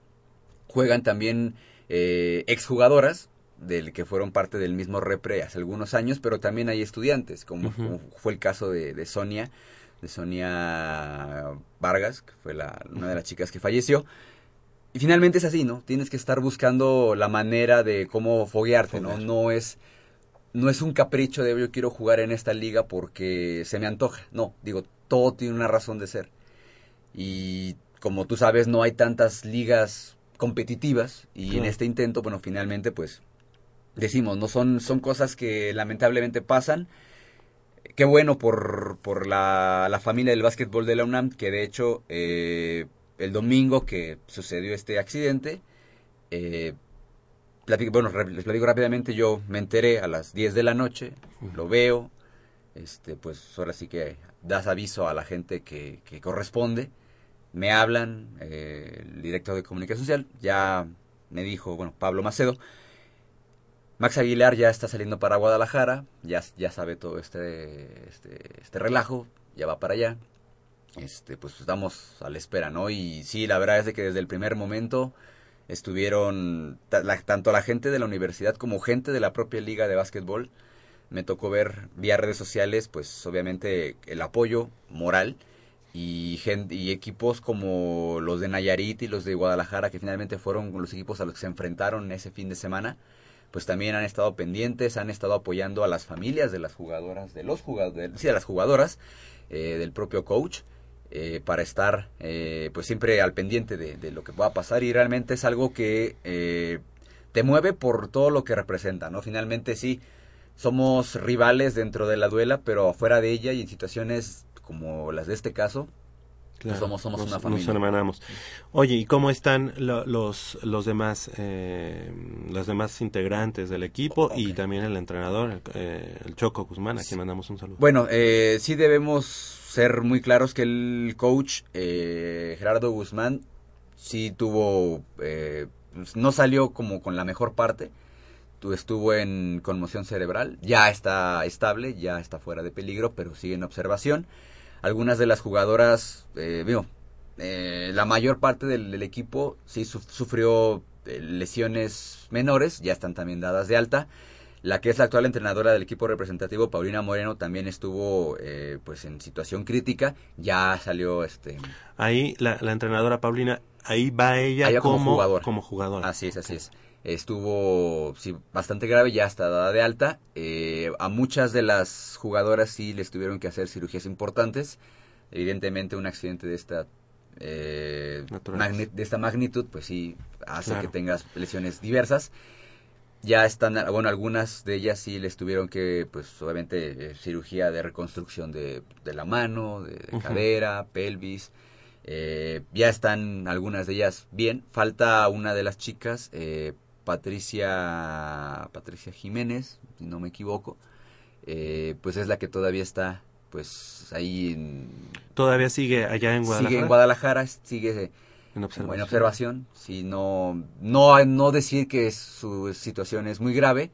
juegan también eh, exjugadoras del que fueron parte del mismo repre hace algunos años, pero también hay estudiantes, como, fue el caso de, de Sonia, de Sonia Vargas, que fue la, una de las chicas que falleció. Y finalmente es así, ¿no? Tienes que estar buscando la manera de cómo foguearte, ¿no? No es, no es un capricho de yo quiero jugar en esta liga porque se me antoja. No, digo, todo tiene una razón de ser. Y como tú sabes, no hay tantas ligas competitivas y en este intento, bueno, finalmente pues decimos, no son, son cosas que lamentablemente pasan. Qué bueno por, por la, la familia del básquetbol de la UNAM, que de hecho eh, el domingo que sucedió este accidente, eh, platico- bueno, les platico rápidamente, yo me enteré a las 10 de la noche, lo veo, este, pues ahora sí que das aviso a la gente que, que corresponde, me hablan, eh, el director de comunicación social, ya me dijo, bueno, Pablo Macedo, Max Aguilar ya está saliendo para Guadalajara, ya, ya sabe todo este, este, este relajo, ya va para allá. Este, pues estamos a la espera, ¿no? Y sí, la verdad es que desde el primer momento estuvieron la- tanto la gente de la universidad como gente de la propia liga de básquetbol. Me tocó ver vía redes sociales, pues obviamente el apoyo moral y, gen- y equipos como los de Nayarit y los de Guadalajara, que finalmente fueron los equipos a los que se enfrentaron ese fin de semana, pues también han estado pendientes, han estado apoyando a las familias de las jugadoras, de los jugadores, sí, de las jugadoras, eh, del propio coach, eh, para estar eh, pues siempre al pendiente de, lo que pueda pasar y realmente es algo que eh, te mueve por todo lo que representa, ¿no? Finalmente sí, somos rivales dentro de la duela, pero afuera de ella y en situaciones como las de este caso, Claro, somos- somos nos, una familia. Nos hermanamos. Oye, ¿y cómo están lo- los los demás eh, los demás integrantes del equipo y también el entrenador, el, eh, el Choco Guzmán, a quien mandamos un saludo? Bueno, eh, sí debemos ser muy claros que el coach eh, Gerardo Guzmán sí tuvo, eh, pues, no salió como con la mejor parte, Tu- estuvo en conmoción cerebral, ya está estable, ya está fuera de peligro, pero sigue en observación. Algunas de las jugadoras, eh, digo, eh, la mayor parte del, del equipo sí su- sufrió eh, lesiones menores ya están también dadas de alta. La que es la actual entrenadora del equipo representativo, Paulina Moreno, también estuvo eh, pues en situación crítica. Ya salió este Ahí la, la entrenadora Paulina, ahí va ella como como, jugadora. como jugadora. Así es, así es. Estuvo sí, bastante grave, ya está dada de alta. Eh, a muchas de las jugadoras sí les tuvieron que hacer cirugías importantes. Evidentemente un accidente de esta eh, de esta magnitud, pues sí hace Claro. que tengas lesiones diversas. Ya están, bueno, algunas de ellas sí les tuvieron que, pues obviamente, eh, cirugía de reconstrucción de, de la mano, de, cadera, pelvis. Ya están algunas de ellas bien. Falta una de las chicas, eh, Patricia Patricia Jiménez, si no me equivoco. Eh, pues es la que todavía está, pues ahí en, Todavía sigue allá en Guadalajara. sigue en Guadalajara, sigue En en observación. Si no, no, no decir que su situación es muy grave,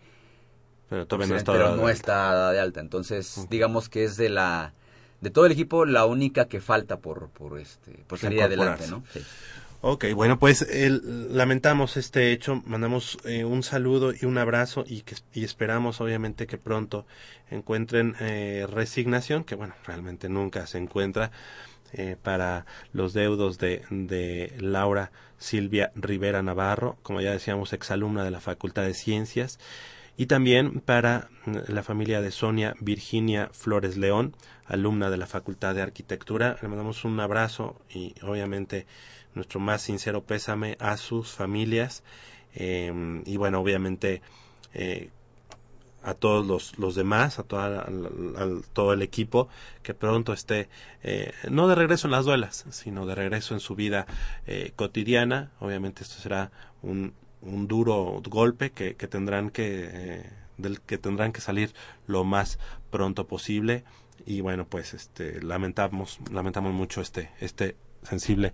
Pero todavía no está. pero dada no de está de alta. Entonces, digamos que es de la de todo el equipo la única que falta por por este por salir adelante, ¿no? Sí. Ok, bueno, pues el- lamentamos este hecho, mandamos eh, un saludo y un abrazo y, que, y esperamos obviamente que pronto encuentren eh, resignación, que bueno, realmente nunca se encuentra eh, para los deudos de, de Laura Silvia Rivera Navarro, como ya decíamos, exalumna de la Facultad de Ciencias, y también para mm, la familia de Sonia Virginia Flores León, alumna de la Facultad de Arquitectura. Le mandamos un abrazo y obviamente nuestro más sincero pésame a sus familias eh, y bueno, obviamente eh, a todos los, los demás, a, toda, todo el equipo, que pronto esté, eh, no de regreso en las duelas, sino de regreso en su vida eh, cotidiana. Obviamente esto será un, un duro golpe que, que tendrán que, eh, del que tendrán que salir lo más pronto posible. Y bueno, pues este, lamentamos, lamentamos mucho este, este sensible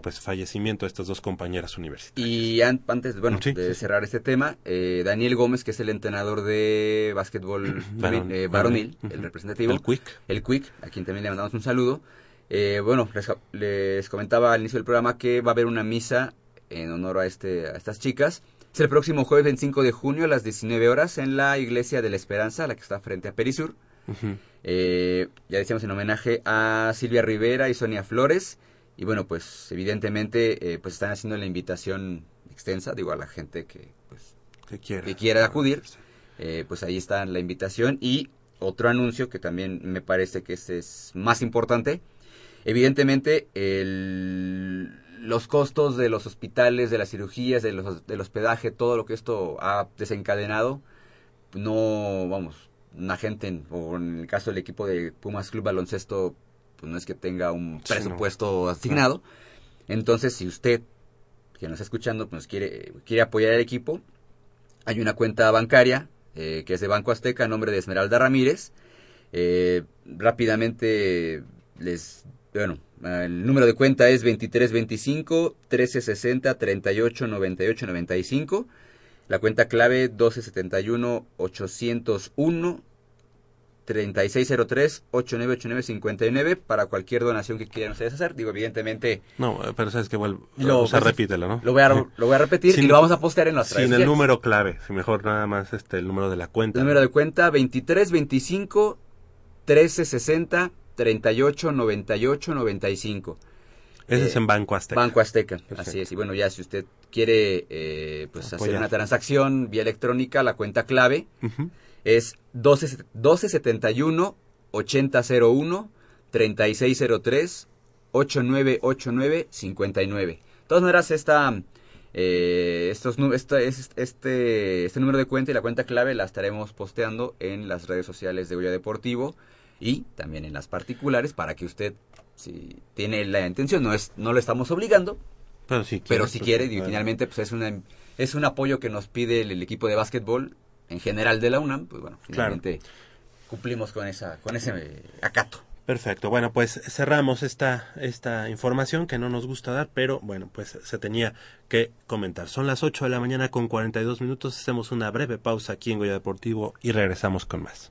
pues fallecimiento de estas dos compañeras universitarias. Y an- antes, bueno, Sí, de sí. cerrar este tema, eh, Daniel Gómez, que es el entrenador de básquetbol eh, varonil, el representativo, El Quick. el Quick, a quien también le mandamos un saludo. Eh, bueno, les, les comentaba al inicio del programa que va a haber una misa en honor a, este, a estas chicas. Es el próximo jueves 25 de junio a las 19 horas en la Iglesia de la Esperanza, la que está frente a Perisur. Eh, ya decíamos en homenaje a Silvia Rivera y Sonia Flores. Y bueno, pues evidentemente eh, pues están haciendo la invitación extensa, digo, a la gente que pues que quiera, que quiera acudir. Eh, pues ahí está la invitación. Y otro anuncio que también me parece que este es más importante. Evidentemente, el- los costos de los hospitales, de las cirugías, de los, del hospedaje, todo lo que esto ha desencadenado, no, vamos, una gente, en- o en el caso del equipo de Pumas Club Baloncesto, pues no es que tenga un Sí, no. presupuesto asignado. Entonces, si usted, que nos está escuchando, pues quiere, quiere apoyar al equipo, hay una cuenta bancaria eh, que es de Banco Azteca a nombre de Esmeralda Ramírez. Eh, rápidamente les, bueno, el número de cuenta es 2325 1360 38 98 95. La cuenta clave 1271 801 3603 8989 59 para cualquier donación que quieran ustedes hacer. Digo, evidentemente No, pero sabes que vuelvo, Lo- o sea, pues, repítelo, ¿no? lo voy a, lo voy a repetir Sin- y lo vamos a postear en nuestras Sin redes el sociales. número clave, si mejor nada más este el número de la cuenta. El número de cuenta 2325 1360 38 98 95. Ese eh, es en Banco Azteca. Banco Azteca, Perfecto. así es. Y bueno, ya si usted quiere eh, pues hacer Apoyar. una transacción vía electrónica, la cuenta clave Ujú. Es 12, 1271 8001 3603 8989 59. De todas maneras, esta, eh, estos, nu- esta- es- este, este número de cuenta y la cuenta clave la estaremos posteando en las redes sociales de Goya Deportivo y también en las particulares para que usted, si tiene la intención, no, es, no lo estamos obligando, Pero si quiere, pero si pues, quiere, y finalmente pues es, una, es un apoyo que nos pide el, el equipo de básquetbol en general de la UNAM, pues bueno, finalmente cumplimos con, esa, con ese acato. Perfecto. Bueno, pues cerramos esta, esta información que no nos gusta dar, pero bueno, pues se tenía que comentar. Son las 8 de la mañana con 42 minutos. Hacemos una breve pausa aquí en Goya Deportivo y regresamos con más.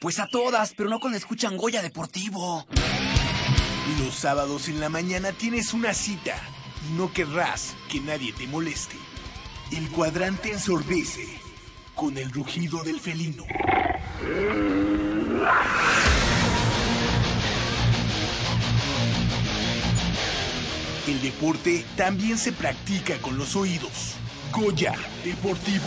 Pues a todas, pero no cuando escuchan Goya Deportivo. Los sábados en la mañana tienes una cita no querrás que nadie te moleste. El cuadrante ensordece con el rugido del felino. El deporte también se practica con los oídos. Goya Deportivo.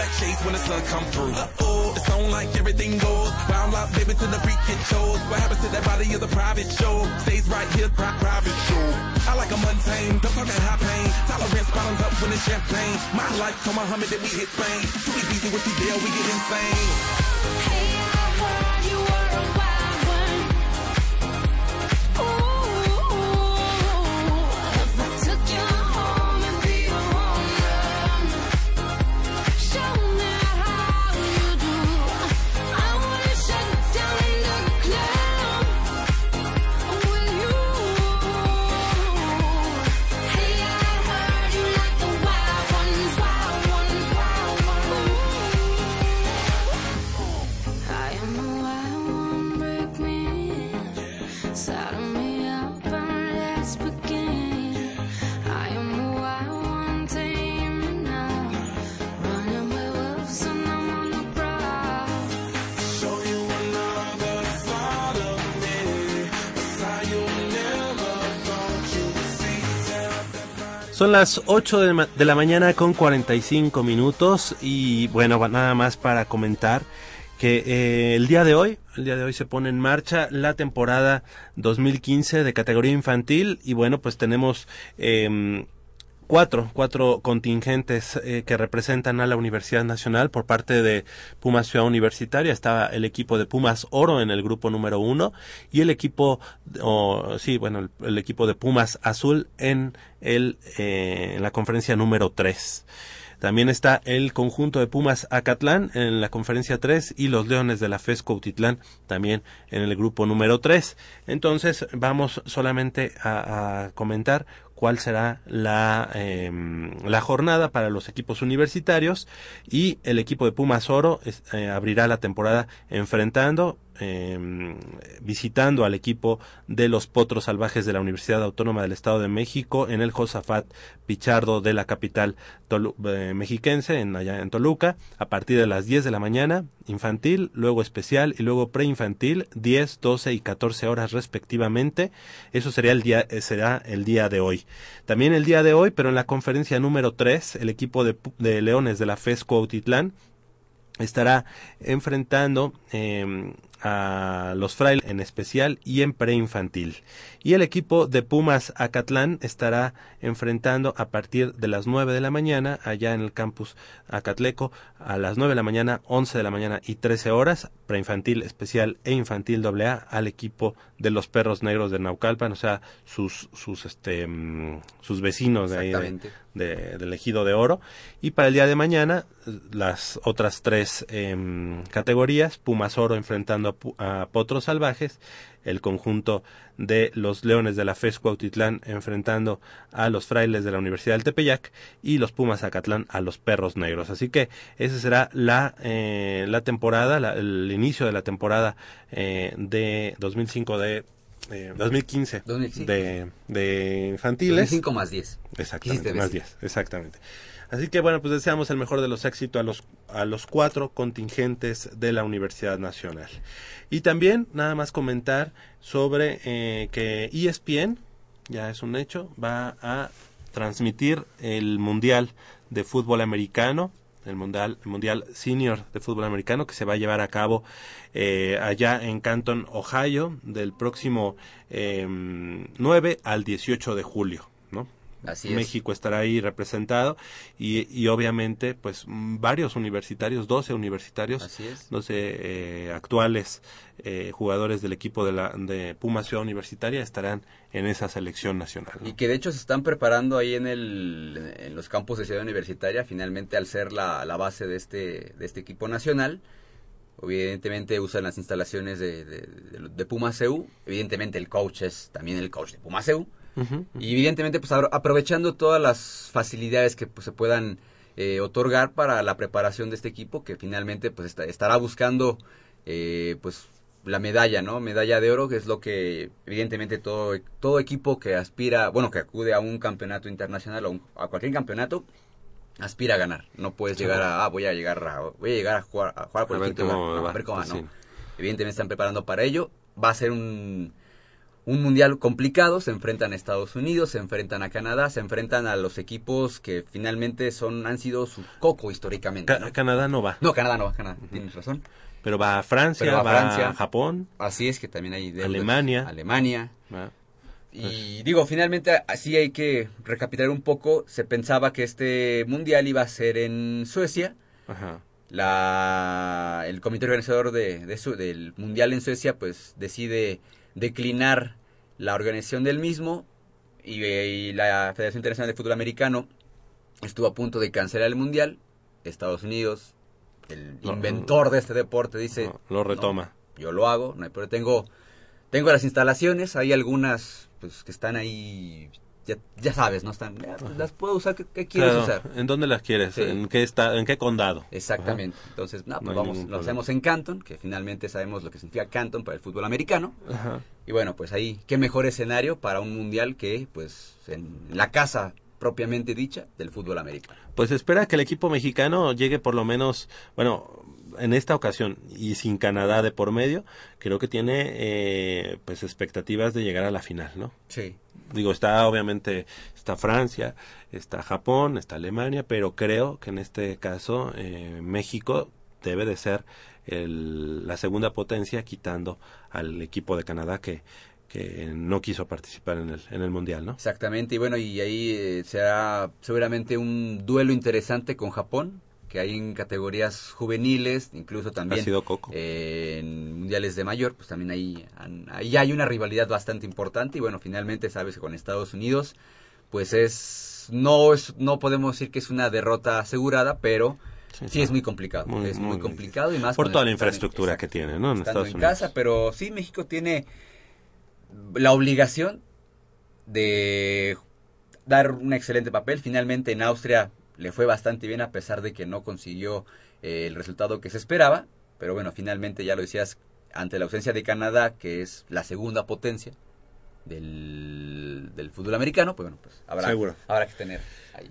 Black shades when the sun come through. Uh-oh, it's on like everything goes. Round up, baby, to the freak it. What happens to that body is a private show. Stays right here, pri- private show. I like a mundane, don't talk high pain. Tolerance bottoms up when it's champagne. My life, to Muhammad, then we hit Spain. Too easy with the deal, we get insane. Son las 8 de, la mañana con 45 minutos y bueno, nada más para comentar que eh, el día de hoy, el día de hoy se pone en marcha la temporada 2015 de categoría infantil y bueno, pues tenemos em, cuatro, cuatro contingentes eh, que representan a la Universidad Nacional por parte de Pumas Ciudad Universitaria. Estaba el equipo de Pumas Oro en el grupo número uno y el equipo, sí, bueno, el, equipo de Pumas Azul en el, eh, en la conferencia número tres. También está el conjunto de Pumas Acatlán en la conferencia 3 y los Leones de la FES Cuautitlán también en el grupo número 3. Entonces vamos solamente a comentar cuál será la, eh, la jornada para los equipos universitarios. Y el equipo de Pumas Oro eh, abrirá la temporada enfrentando eh, visitando al equipo de los Potros Salvajes de la Universidad Autónoma del Estado de México en el Josafat Pichardo de la capital eh, mexiquense, en, allá en Toluca, a partir de las 10 de la mañana, infantil, luego especial y luego preinfantil, 10, 12 y 14 horas respectivamente. Eso sería el día, eh, será el día de hoy. También el día de hoy, pero en la conferencia número 3, el equipo de, de Leones de la FES Cuautitlán estará enfrentando eh, a los frailes en especial y en preinfantil. Y el equipo de Pumas Acatlán estará enfrentando a partir de las 9 de la mañana allá en el campus Acatleco a las 9 de la mañana, 11 de la mañana y 13 horas, preinfantil especial e infantil AA al equipo de los perros negros de Naucalpan, o sea, sus sus este mm, sus vecinos de ahí de, del ejido de oro. Y para el día de mañana, las otras tres em, categorías, Pumas Oro enfrentando a, Potros Salvajes, el conjunto de los Leones de la FES Cuautitlán enfrentando a los Frailes de la Universidad del Tepeyac y los Pumas Acatlán a los Perros Negros. Así que esa será la, eh, la temporada, la- el inicio de la temporada eh, de 2005 de... eh, 2015, 2015. de, de infantiles 5 más 10. Exactamente, más decir. 10, exactamente. Así que bueno, pues deseamos el mejor de los éxitos a los, a los cuatro contingentes de la Universidad Nacional. Y también, nada más comentar sobre eh, que ESPN, ya es un hecho, va a transmitir el Mundial de Fútbol Americano, el Mundial, el mundial Senior de Fútbol Americano, que se va a llevar a cabo eh, allá en Canton, Ohio, del próximo eh, 9 al 18 de julio, ¿no? Así es. México estará ahí representado y, y obviamente pues varios universitarios, 12 universitarios, Así es. 12 eh, actuales eh, jugadores del equipo de, la, de Puma Ciudad Universitaria estarán en esa selección nacional. ¿no? Y que de hecho se están preparando ahí en, el, en los campus de Ciudad Universitaria, finalmente al ser la, la base de este, de este equipo nacional. Evidentemente usan las instalaciones de, de, de, de Puma CU. Evidentemente el coach es también el coach de Puma CU. Y evidentemente, pues apro- aprovechando todas las facilidades que pues, se puedan eh, otorgar para la preparación de este equipo, que finalmente pues esta- estará buscando eh, pues la medalla, ¿no? Medalla de oro, que es lo que evidentemente todo, todo equipo que aspira, bueno, que acude a un campeonato internacional o a cualquier campeonato, aspira a ganar. No puedes llegar a, ah, voy a llegar a, voy a llegar a jugar, a jugar por A el. No, a ver cómo no. Evidentemente están preparando para ello. Va a ser un, un mundial complicado. Se enfrentan a Estados Unidos, se enfrentan a Canadá, se enfrentan a los equipos que finalmente son han sido su coco históricamente. Canadá no va, No, Canadá no va, Canadá, tienes razón. pero va a Francia, Pero va va, a Francia. Japón, Así es que también hay. Alemania. Alemania. Y digo, finalmente así hay que recapitular un poco. Se pensaba que este mundial iba a ser en Suecia. Ajá. la el comité organizador de, de su- del mundial en Suecia pues decide declinar la organización del mismo y, y la Federación Internacional de Fútbol Americano estuvo a punto de cancelar el mundial. Estados Unidos el No, inventor de este deporte dice No, lo retoma. "No, yo lo hago pero tengo tengo las instalaciones hay algunas pues que están ahí ya, ya sabes no están "Ah, pues, las puedo usar qué, qué quieres Claro, usar ¿En dónde las quieres? Sí. ¿En qué está, en qué condado? Exactamente. Entonces, no, pues vamos, lo hacemos en Canton, que finalmente sabemos lo que significa Canton para el fútbol americano. Ajá. Y bueno, pues ahí, qué mejor escenario para un mundial que, pues, en la casa propiamente dicha del fútbol americano. Pues espera que el equipo mexicano llegue por lo menos, bueno, en esta ocasión y sin Canadá de por medio, creo que tiene eh, pues expectativas de llegar a la final, ¿no? Sí. Digo, está obviamente, está Francia, está Japón, está Alemania, pero creo que en este caso eh, México debe de ser el- la segunda potencia quitando al equipo de Canadá que, que no quiso participar en el, en el Mundial, ¿no? Exactamente. Y bueno, y ahí eh, será seguramente un duelo interesante con Japón, que hay en categorías juveniles, incluso también Ha sido Coco. eh, en mundiales de mayor, pues también ahí, ahí hay una rivalidad bastante importante y bueno, finalmente sabes que con Estados Unidos, pues es no es no podemos decir que es una derrota asegurada, pero sí, Sí, es muy complicado, muy- es muy, muy complicado y más Por toda la infraestructura que tiene, ¿no? En Estados en Unidos. casa, pero sí México tiene la obligación de dar un excelente papel. Finalmente en Austria le fue bastante bien a pesar de que no consiguió eh, el resultado que se esperaba. Pero bueno, finalmente ya lo decías, ante la ausencia de Canadá, que es la segunda potencia del, del fútbol americano, pues bueno, pues habrá, Seguro. habrá que tener ahí.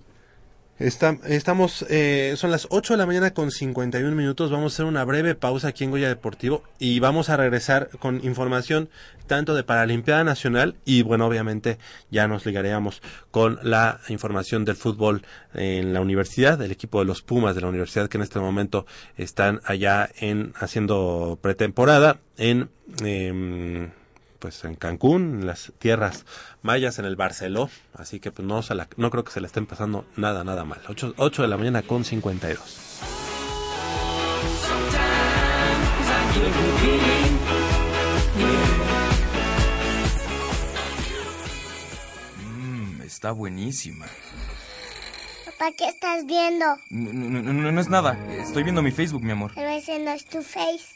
Está- estamos, eh, son las 8 de la mañana con 51 minutos. Vamos a hacer una breve pausa aquí en Goya Deportivo y vamos a regresar con información tanto de Paralimpiada Nacional y, bueno, obviamente ya nos ligaríamos con la información del fútbol en la universidad, del equipo de los Pumas de la universidad que en este momento están allá en haciendo pretemporada en. em, pues en Cancún, en las tierras mayas, en el Barceló, así que pues no, se la- no creo que se le estén pasando nada, nada mal. 8, 8 de la mañana con 52. Mmm, está buenísima. Papá, ¿qué estás viendo? No, no, no, no, no es nada. Estoy viendo mi Facebook, mi amor. Pero ese no es tu face.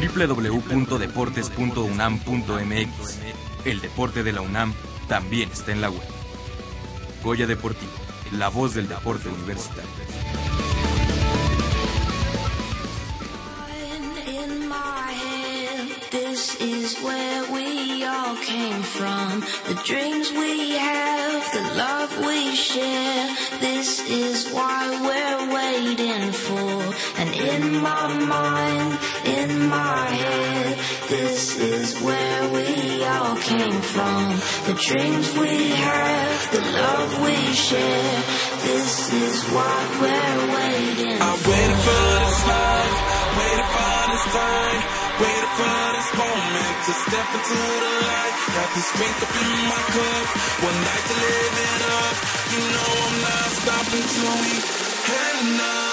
www.deportes.unam.mx El deporte de la UNAM también está en la web. Goya Deportivo, la voz del deporte universitario. This is where we all came from. The dreams we have, the love we share. This is why we're waiting for. And in my mind, in my head, this is where we all came from. The dreams we have, the love we share. This is what we're waiting I for. waited for this life, waited for this time, waited for this moment to step into the light. Got this drink up in my cup, one night to live it up. You know I'm not stopping till we had enough.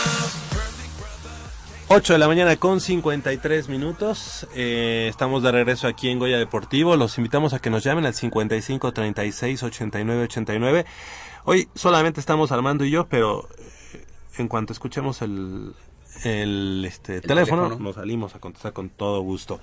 8 de la mañana con 53 minutos. Eh, estamos de regreso aquí en Goya Deportivo. Los invitamos a que nos llamen al 55 36 89 89. Hoy solamente estamos Armando y yo, pero eh, en cuanto escuchemos el, el, este, teléfono, teléfono. nos salimos a contestar con todo gusto.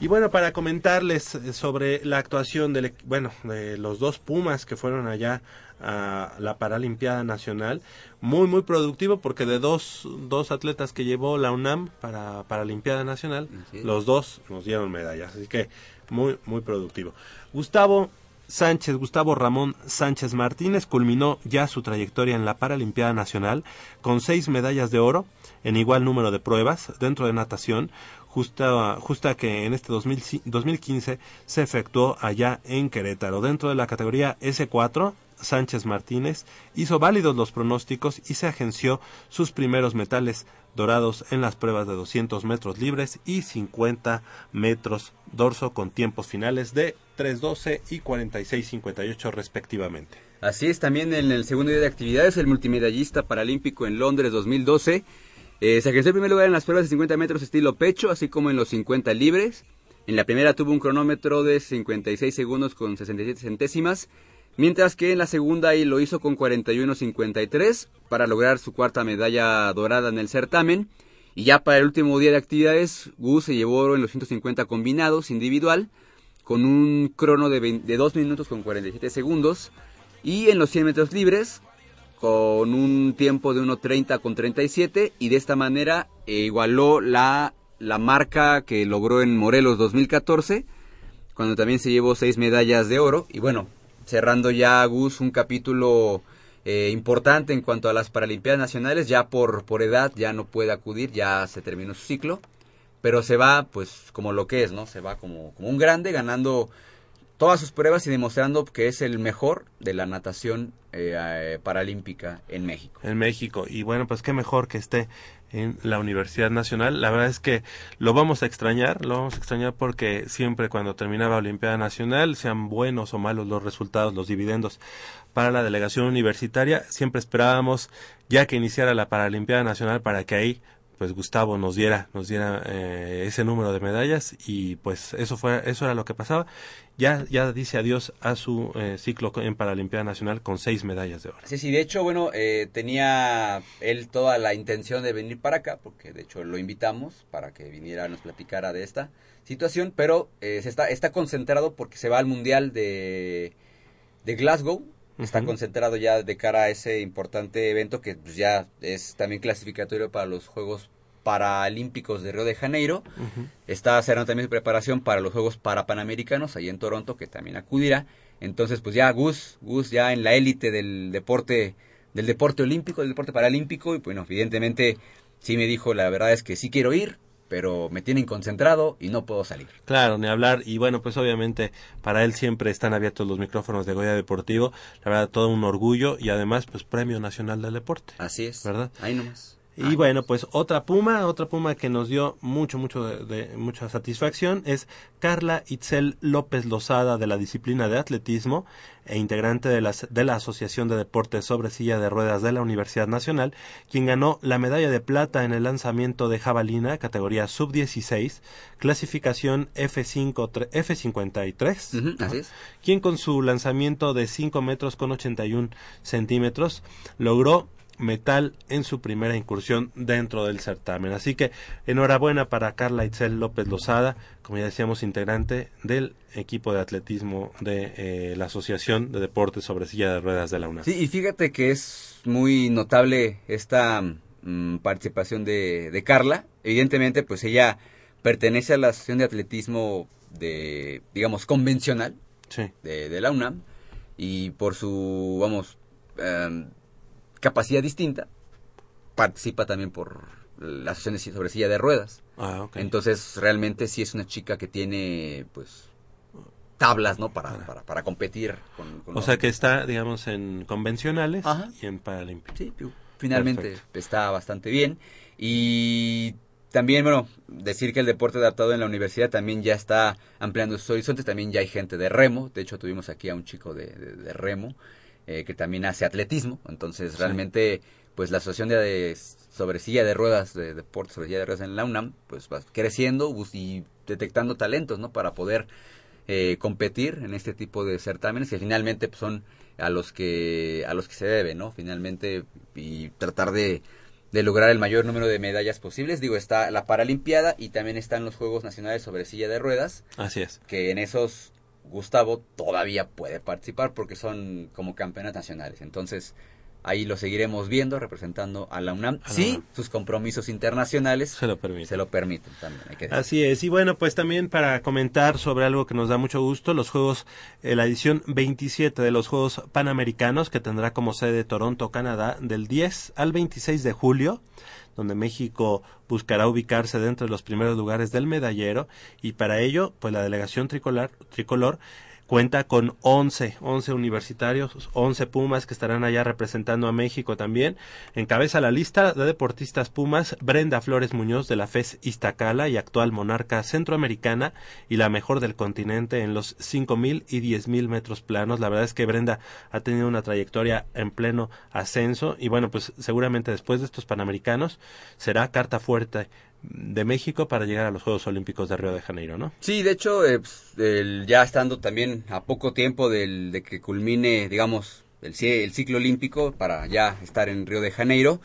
Y bueno, para comentarles eh, sobre la actuación del, bueno, de los dos Pumas que fueron allá a la Paralimpiada Nacional, muy muy productivo porque de dos, dos atletas que llevó la UNAM para Paralimpiada Nacional, los dos nos dieron medallas, así que muy muy productivo. Gustavo Sánchez, Gustavo Ramón Sánchez Martínez culminó ya su trayectoria en la Paralimpiada Nacional con seis medallas de oro en igual número de pruebas dentro de natación, justa, justa que en este 2000 2015 se efectuó allá en Querétaro. Dentro de la categoría S4, Sánchez Martínez hizo válidos los pronósticos y se agenció sus primeros metales dorados en las pruebas de 200 metros libres y 50 metros dorso con tiempos finales de 3.12 y 46.58 respectivamente. Así es, también en el segundo día de actividades, el multimedallista paralímpico en Londres 2012 eh, se alcanzó el primer lugar en las pruebas de 50 metros estilo pecho, así como en los 50 libres. En la primera tuvo un cronómetro de 56 segundos con 67 centésimas, mientras que en la segunda lo hizo con 41.53 para lograr su cuarta medalla dorada en el certamen. Y ya para el último día de actividades, Gus se llevó en los 150 combinados individual, con un crono de, 20 de 2 minutos con 47 segundos. Y en los 100 metros libres, con un tiempo de 1.30 con 37. Y de esta manera eh, igualó la, la marca que logró en Morelos 2014, cuando también se llevó 6 medallas de oro. Y bueno, cerrando ya Gus un capítulo eh, importante en cuanto a las Paralimpiadas Nacionales, ya por, por edad ya no puede acudir, ya se terminó su ciclo, pero se va pues como lo que es, ¿no? Se va como, como un grande ganando todas sus pruebas y demostrando que es el mejor de la natación eh, eh, paralímpica en México. en México. Y bueno, pues qué mejor que esté en la Universidad Nacional. La verdad es que lo vamos a extrañar, lo vamos a extrañar porque siempre cuando terminaba Olimpiada Nacional, sean buenos o malos los resultados, los dividendos para la delegación universitaria, siempre esperábamos ya que iniciara la Paralimpiada Nacional para que ahí pues Gustavo nos diera nos diera eh, ese número de medallas y pues eso fue eso era lo que pasaba. Ya ya dice adiós a su eh, ciclo en Paralimpiada Nacional con seis medallas de oro. Sí, sí, de hecho, bueno, eh, tenía él toda la intención de venir para acá, porque de hecho lo invitamos para que viniera nos platicara de esta situación, pero está, está concentrado porque se va al Mundial de, de Glasgow, está concentrado ya de cara a ese importante evento que pues, ya es también clasificatorio para los Juegos Paralímpicos de Río de Janeiro. Está haciendo también su preparación para los Juegos Parapanamericanos ahí en Toronto, que también acudirá. Entonces, pues ya Gus, Gus ya en la élite del deporte, del deporte olímpico, del deporte paralímpico, y bueno, evidentemente sí me dijo, la verdad es que sí quiero ir, pero me tienen concentrado y no puedo salir. Claro, ni hablar. Y bueno, pues obviamente para él siempre están abiertos los micrófonos de Goya Deportivo. La verdad, todo un orgullo y además, pues Premio Nacional del Deporte. Así es. ¿Verdad? Ahí nomás. Y bueno, pues otra puma, otra puma que nos dio mucho, mucho de, de- mucha satisfacción es Carla Itzel López Lozada de la disciplina de atletismo e integrante de la, de la Asociación de Deportes sobre Silla de Ruedas de la Universidad Nacional, quien ganó la medalla de plata en el lanzamiento de jabalina, categoría sub-16, clasificación F5, tre- F53, Ujú, así es. quien con su lanzamiento de 5 metros con 81 centímetros logró metal en su primera incursión dentro del certamen. Así que enhorabuena para Carla Itzel López Lozada, como ya decíamos, integrante del equipo de atletismo de eh, la Asociación de Deportes sobre Silla de Ruedas de la UNAM. Sí, y fíjate que es muy notable esta mm, participación de, de Carla. Evidentemente, pues ella pertenece a la Asociación de Atletismo de, digamos, convencional Sí. de, de la UNAM y por su, vamos, em, capacidad distinta, participa también por la Asociación de sobre silla de ruedas. Ah, ok. Entonces, realmente sí es una chica que tiene, pues, tablas, ¿no? Para, para, para competir con, con O los- sea que está, digamos, en convencionales Ajá. y en paralímpicos. Sí, finalmente Perfecto. está bastante bien. Y también, bueno, decir que el deporte adaptado en la universidad también ya está ampliando sus horizontes. También ya hay gente de remo. De hecho, tuvimos aquí a un chico de, de- de remo eh, que también hace atletismo. Entonces, Sí. realmente, pues la asociación de, de sobre silla de ruedas, de deporte sobre silla de ruedas en la UNAM, pues va creciendo y detectando talentos, ¿no? Para poder eh, competir en este tipo de certámenes que finalmente pues, son a los que a los que se debe, ¿no? Finalmente y tratar de, de lograr el mayor número de medallas posibles. Digo, está la Paralimpiada y también están los Juegos Nacionales sobre silla de ruedas, Así es. que en esos Gustavo todavía puede participar porque son como campeones nacionales. Entonces, ahí lo seguiremos viendo representando a la UNAM. Sí, sus compromisos internacionales Se lo permite. se lo permiten también. Hay que decir. Así es, y bueno, pues también para comentar sobre algo que nos da mucho gusto, los Juegos, eh, la edición 27 de los Juegos Panamericanos, que tendrá como sede Toronto, Canadá, del 10 al 26 de julio, donde México buscará ubicarse dentro de los primeros lugares del medallero, y para ello, pues la delegación tricolor, tricolor cuenta con 11, 11 universitarios, 11 Pumas que estarán allá representando a México también. Encabeza la lista de deportistas Pumas Brenda Flores Muñoz de la FES Iztacala y actual monarca centroamericana y la mejor del continente en los 5.000 y 10.000 metros planos. La verdad es que Brenda ha tenido una trayectoria en pleno ascenso y bueno, pues seguramente después de estos Panamericanos será carta fuerte de México para llegar a los Juegos Olímpicos de Río de Janeiro, ¿no? Sí, de hecho, eh, pues, el- ya estando también a poco tiempo del, de que culmine, digamos, el, ci- el ciclo olímpico para ya estar en Río de Janeiro,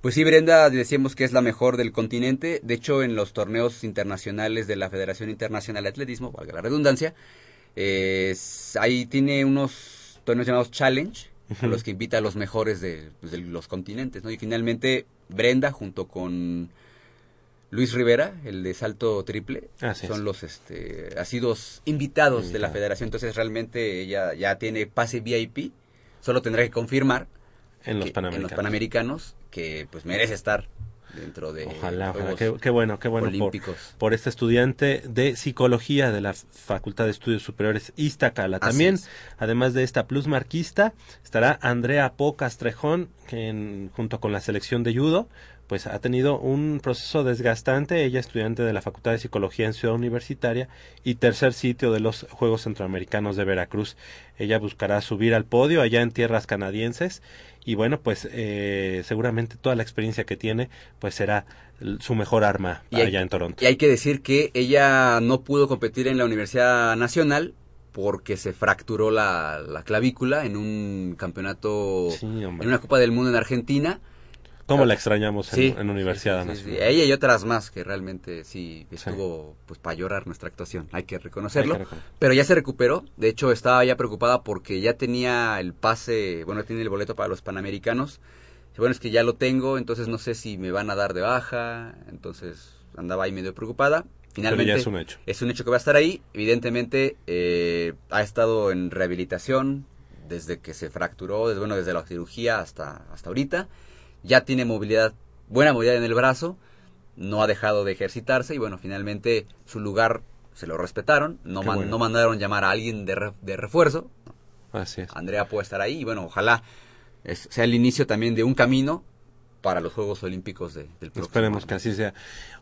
pues sí, Brenda decíamos que es la mejor del continente. De hecho, en los torneos internacionales de la Federación Internacional de Atletismo, valga la redundancia, eh, ahí tiene unos torneos llamados Challenge, a los que invita a los mejores de, pues, de los continentes, ¿no? Y finalmente, Brenda, junto con Luis Rivera, el de salto triple, Así son es. los este, asidos invitados de la federación. Entonces realmente ella ya tiene pase VIP, solo tendrá que confirmar En los que- Panamericanos. Panamericanos que pues merece estar dentro de Ojalá, ojalá. Qué, qué bueno, qué bueno por, olímpicos. por este estudiante de psicología de la Facultad de Estudios Superiores Iztacala. También, es. además de esta plus marquista, estará Andrea Po Castrejón, que en- junto con la selección de judo, pues ha tenido un proceso desgastante. Ella estudiante de la Facultad de Psicología en Ciudad Universitaria y tercer sitio de los Juegos Centroamericanos de Veracruz. Ella buscará subir al podio allá en tierras canadienses y bueno, pues eh, seguramente toda la experiencia que tiene pues será su mejor arma Y hay- allá en Toronto. Y hay que decir que ella no pudo competir en la Universidad Nacional porque se fracturó la, la clavícula en un campeonato, Sí, en una Copa del Mundo en Argentina. ¿Cómo la extrañamos en, Sí, en Universidad sí, sí? Ella y otras más que realmente sí estuvo pues para llorar nuestra actuación, hay que reconocerlo. Hay que. Pero ya se recuperó, de hecho estaba ya preocupada porque ya tenía el pase, bueno, tiene el boleto para los Panamericanos. Bueno, es que ya lo tengo, entonces no sé si me van a dar de baja, entonces andaba ahí medio preocupada. Finalmente ya es un hecho. es un hecho que va a estar ahí. Evidentemente eh, ha estado en rehabilitación desde que se fracturó, desde, bueno, desde la cirugía hasta, hasta ahorita. Ya tiene movilidad, buena movilidad en el brazo, no ha dejado de ejercitarse y bueno, finalmente su lugar se lo respetaron, no, Qué man- bueno. no mandaron llamar a alguien de, re- de refuerzo. Así es. Andrea puede estar ahí y bueno, ojalá es- sea el inicio también de un camino para los Juegos Olímpicos de- del próximo Esperemos año. que así sea.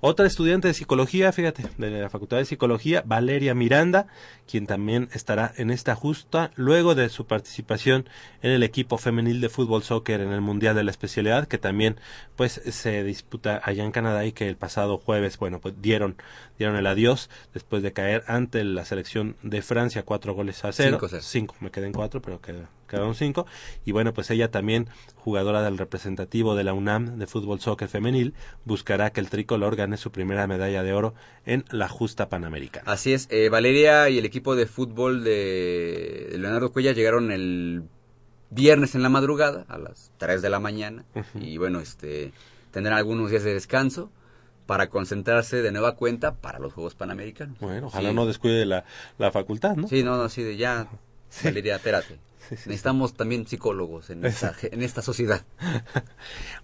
Otra estudiante de psicología, fíjate, de la Facultad de Psicología, Valeria Miranda, quien también estará en esta justa luego de su participación en el equipo femenil de fútbol soccer en el Mundial de la Especialidad, que también pues se disputa allá en Canadá y que el pasado jueves, bueno, pues dieron dieron el adiós después de caer ante la selección de Francia cuatro goles a cero. Cinco cero. Cinco, me quedé en cuatro, pero queda quedaron cinco. Y bueno, pues ella también, jugadora del representativo de la UNAM de fútbol soccer femenil, buscará que el tricolor gane su primera medalla de oro en la justa panamericana. Así es, eh, Valeria y el equipo de fútbol de Leonardo Cuella llegaron el viernes en la madrugada, a las 3 de la mañana, y bueno, este tendrán algunos días de descanso para concentrarse de nueva cuenta para los Juegos Panamericanos. Bueno, ojalá Sí. no descuide la, la facultad, ¿no? Sí, no, no, sí, de ya, Valeria, espérate. Necesitamos también psicólogos en esta, en esta sociedad.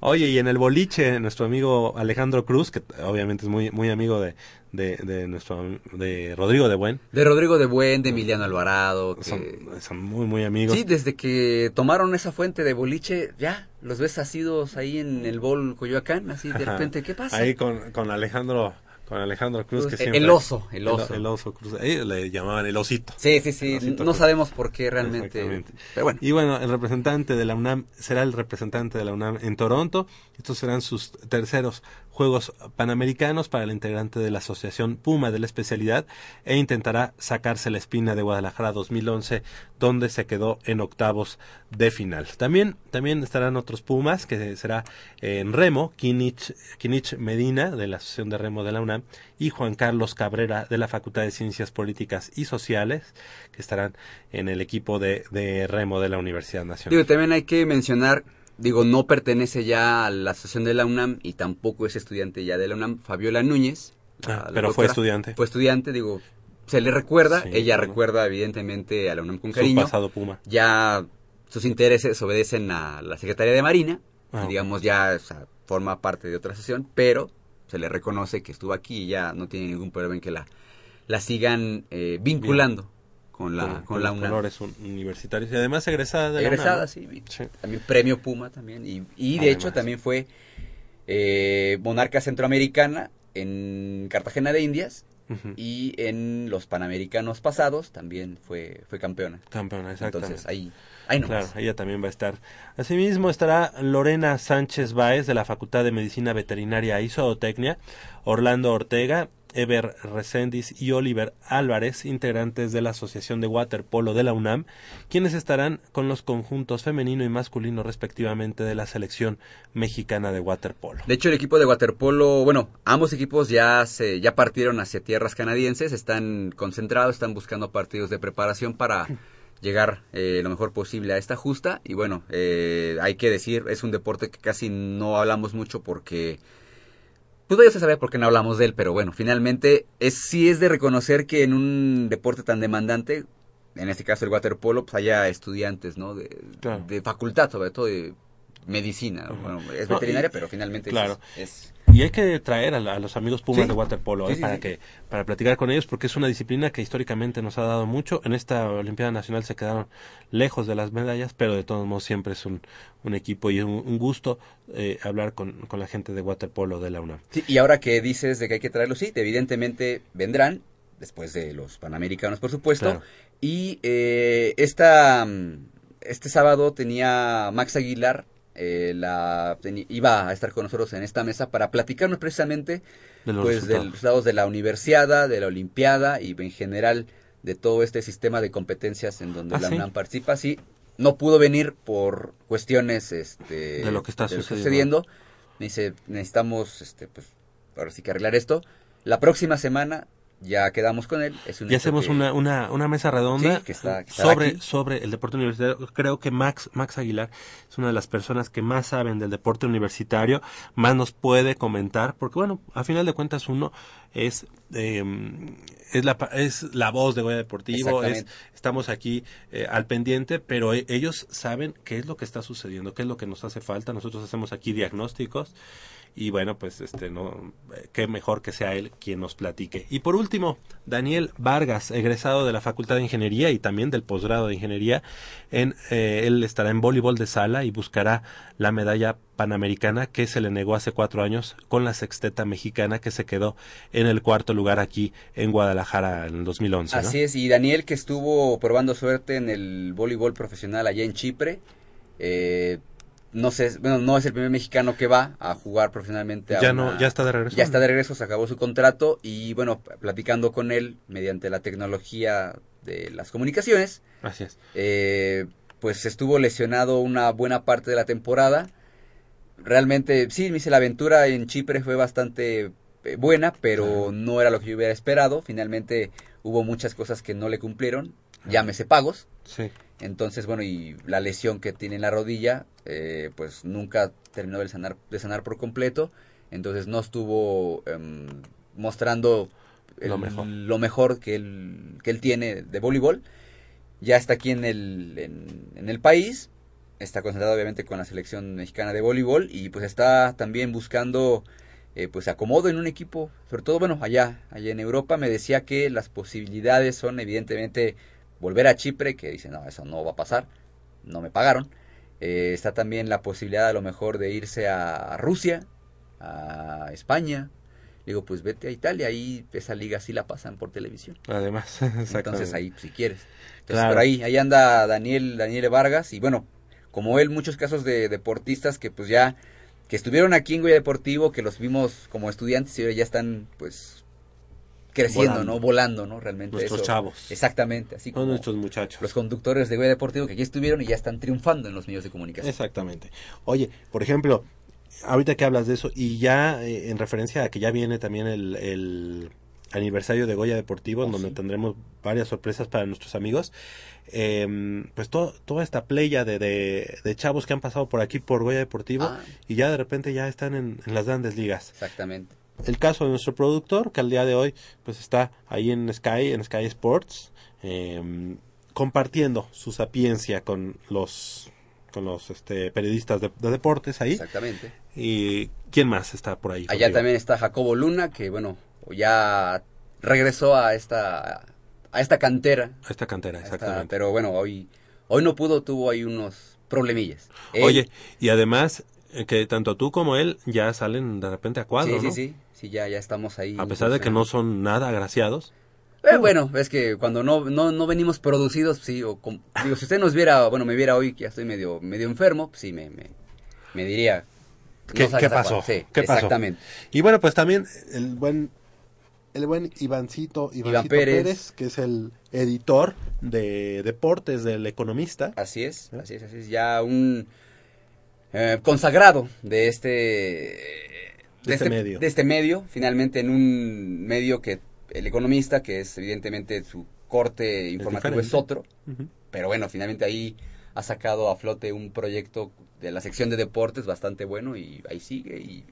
Oye, y en el boliche, nuestro amigo Alejandro Cruz, que obviamente es muy, muy amigo de, de, de nuestro de Rodrigo de Buen, De Rodrigo de Buen, de Emiliano Alvarado. que- son, son muy, muy amigos. Sí, desde que tomaron esa fuente de boliche, ya, los ves asidos ahí en el bol Coyoacán, así de Ajá. repente, ¿qué pasa? Ahí con, con Alejandro con Alejandro Cruz que El- siempre el oso, el oso. el oso Cruz ellos le llamaban el osito Sí, sí, sí, no Cruz. sabemos por qué realmente. Exactamente. Pero bueno. Y bueno, el representante de la UNAM será el representante de la UNAM en Toronto. Estos serán sus terceros Juegos Panamericanos para el integrante de la Asociación Puma de la especialidad e intentará sacarse la espina de Guadalajara 2011 donde se quedó en octavos de final. También, también estarán otros Pumas que será en remo, Kinich, Kinich Medina de la Asociación de Remo de la UNAM y Juan Carlos Cabrera de la Facultad de Ciencias Políticas y Sociales que estarán en el equipo de, de remo de la Universidad Nacional. Digo, también hay que mencionar, digo, no pertenece ya a la asociación de la UNAM y tampoco es estudiante ya de la UNAM, Fabiola Núñez. la- Ah, la pero fue estudiante. Fue estudiante, digo, se le recuerda, Sí, ella recuerda evidentemente a la UNAM con Su cariño. pasado Puma. Ya sus intereses obedecen a la Secretaría de Marina, Ah, y digamos ya o sea, forma parte de otra asociación, pero se le reconoce que estuvo aquí y ya no tiene ningún problema en que la, la sigan eh, vinculando con la, con, con la UNAM. colores un- universitarios y además egresada de la UNAM, ¿no? sí, y También premio Puma también. Y, y de hecho también fue eh, monarca centroamericana en Cartagena de Indias. Y en los Panamericanos pasados también fue, fue campeona. Campeona, exactamente. Entonces ahí, ahí nomás. Claro, ella también va a estar. Asimismo estará Lorena Sánchez Báez de la Facultad de Medicina Veterinaria y Zootecnia, Orlando Ortega, Eber Reséndiz y Oliver Álvarez, integrantes de la Asociación de Waterpolo de la UNAM, quienes estarán con los conjuntos femenino y masculino respectivamente de la selección mexicana de waterpolo. De hecho, el equipo de waterpolo, bueno, ambos equipos ya se ya partieron hacia tierras canadienses, están concentrados, están buscando partidos de preparación para llegar eh, lo mejor posible a esta justa. Y bueno, eh, hay que decir, es un deporte que casi no hablamos mucho porque, pues ya se sabe por qué no hablamos de él, pero bueno, finalmente es sí es de reconocer que en un deporte tan demandante, en este caso el waterpolo, pues haya estudiantes, ¿no? De, Claro. de facultad, sobre todo de medicina. Bueno, es No, veterinaria, y- pero finalmente claro. es, es Y hay que traer a, la- a los amigos Pumas Sí. de waterpolo Sí, ¿eh? sí, para que para platicar con ellos porque es una disciplina que históricamente nos ha dado mucho. En esta Olimpiada Nacional se quedaron lejos de las medallas, pero de todos modos siempre es un, un equipo y un, un gusto eh, hablar con, con la gente de waterpolo de la UNAM. Y ahora que dices de que hay que traerlos, sí, evidentemente vendrán, después de los Panamericanos, por supuesto. Claro. Y eh, esta, mm, este sábado tenía Max Aguilar, eh, la, iba a estar con nosotros en esta mesa para platicarnos precisamente De los pues, de los resultados de la universiada, de la olimpiada y en general de todo este sistema de competencias en donde Ah, la ¿sí? UNAM participa. Sí, no pudo venir por cuestiones este, De lo que está sucediendo. sucediendo. Me dice, necesitamos, este, pues, ahora sí que arreglar esto. La próxima semana ya quedamos con él. Es un Y hecho hacemos que- una, una, una mesa redonda Sí, que está- que sobre, aquí. sobre el deporte universitario. Creo que Max, Max Aguilar es una de las personas que más saben del deporte universitario, más nos puede comentar, porque bueno, a final de cuentas uno es, eh, es, la, es la voz de Goya Deportivo, es, estamos aquí eh, al pendiente, pero e- ellos saben qué es lo que está sucediendo, qué es lo que nos hace falta. Nosotros hacemos aquí diagnósticos y bueno, pues este no eh, qué mejor que sea él quien nos platique. Y por último, Daniel Vargas, egresado de la Facultad de Ingeniería y también del posgrado de Ingeniería, en eh, él estará en voleibol de sala y buscará la medalla panamericana que se le negó hace cuatro años con la sexteta mexicana que se quedó en el cuarto lugar aquí en Guadalajara en el 2011. ¿no? Así es, y Daniel que estuvo probando suerte en el voleibol profesional allá en Chipre, eh, no sé, bueno, no es el primer mexicano que va a jugar profesionalmente. a Ya una- no, ya está de regreso. Ya está de regreso, se acabó su contrato y bueno, platicando con él mediante la tecnología de las comunicaciones, Así es. eh, pues estuvo lesionado una buena parte de la temporada. Realmente, sí, me dice, la aventura en Chipre fue bastante eh, buena, pero no era lo que yo hubiera esperado. Finalmente hubo muchas cosas que no le cumplieron, llámese pagos. Sí. Entonces, bueno, y la lesión que tiene en la rodilla, eh, pues nunca terminó de sanar, de sanar por completo. Entonces no estuvo em, mostrando el- Lo mejor. lo mejor que él, que él tiene de voleibol. Ya está aquí en el, en, en el país. Está concentrado obviamente con la selección mexicana de voleibol. Y pues está también buscando eh, pues acomodo en un equipo. Sobre todo, bueno, allá, allá en Europa. Me decía que las posibilidades son evidentemente volver a Chipre. Que dice, no, eso no va a pasar. No me pagaron. Eh, está también la posibilidad a lo mejor de irse a Rusia, a España. Digo, pues vete a Italia, ahí esa liga sí la pasan por televisión. Además, Entonces ahí, si quieres. Entonces Claro. por ahí, ahí anda Daniel, Daniel Vargas y bueno, como él, muchos casos de deportistas que pues ya, que estuvieron aquí en Goya Deportivo, que los vimos como estudiantes y ahora ya están pues creciendo, Volando. ¿no? Volando, ¿no? Realmente. Nuestros eso. chavos. Exactamente, así como nuestros muchachos. los conductores de Goya Deportivo que aquí estuvieron y ya están triunfando en los medios de comunicación. Exactamente. Oye, por ejemplo, ahorita que hablas de eso, y ya eh, en referencia a que ya viene también el, el aniversario de Goya Deportivo, en Oh, donde sí. tendremos varias sorpresas para nuestros amigos, eh, pues to- toda esta playa de, de, de chavos que han pasado por aquí por Goya Deportivo, Ah. y ya de repente ya están en, en las grandes ligas. Exactamente. El caso de nuestro productor, que al día de hoy pues está ahí en Sky, en Sky Sports, eh, compartiendo su sapiencia con los con los este, periodistas de, de deportes ahí. Exactamente. ¿Y quién más está por ahí? Allá contigo? también está Jacobo Luna, que bueno, ya regresó a esta a esta cantera. A esta cantera, esta- exactamente. pero bueno, hoy hoy no pudo, tuvo ahí unos problemillas. Él- Oye, y además eh, que tanto tú como él ya salen de repente a cuadro, sí, ¿no? sí, sí, sí, ya, ya estamos ahí. A pesar de que no son nada agraciados. Eh, bueno, es que cuando no, no, no venimos producidos, sí, o com- digo, si usted nos viera, bueno, me viera hoy que ya estoy medio, medio enfermo, pues sí, me, me, me diría. ¿Qué, qué pasó? Sí, ¿Qué pasó? exactamente. Y bueno, pues también el buen el buen Ivancito, Ivancito Pérez. Pérez. que es el editor de deportes del Economista. Así es, así es, así es. Ya un eh, consagrado de este, De este medio. de este medio, finalmente en un medio que el economista, que es evidentemente su corte informativo es, otro, pero bueno, finalmente ahí ha sacado a flote un proyecto de la sección de deportes bastante bueno y ahí sigue y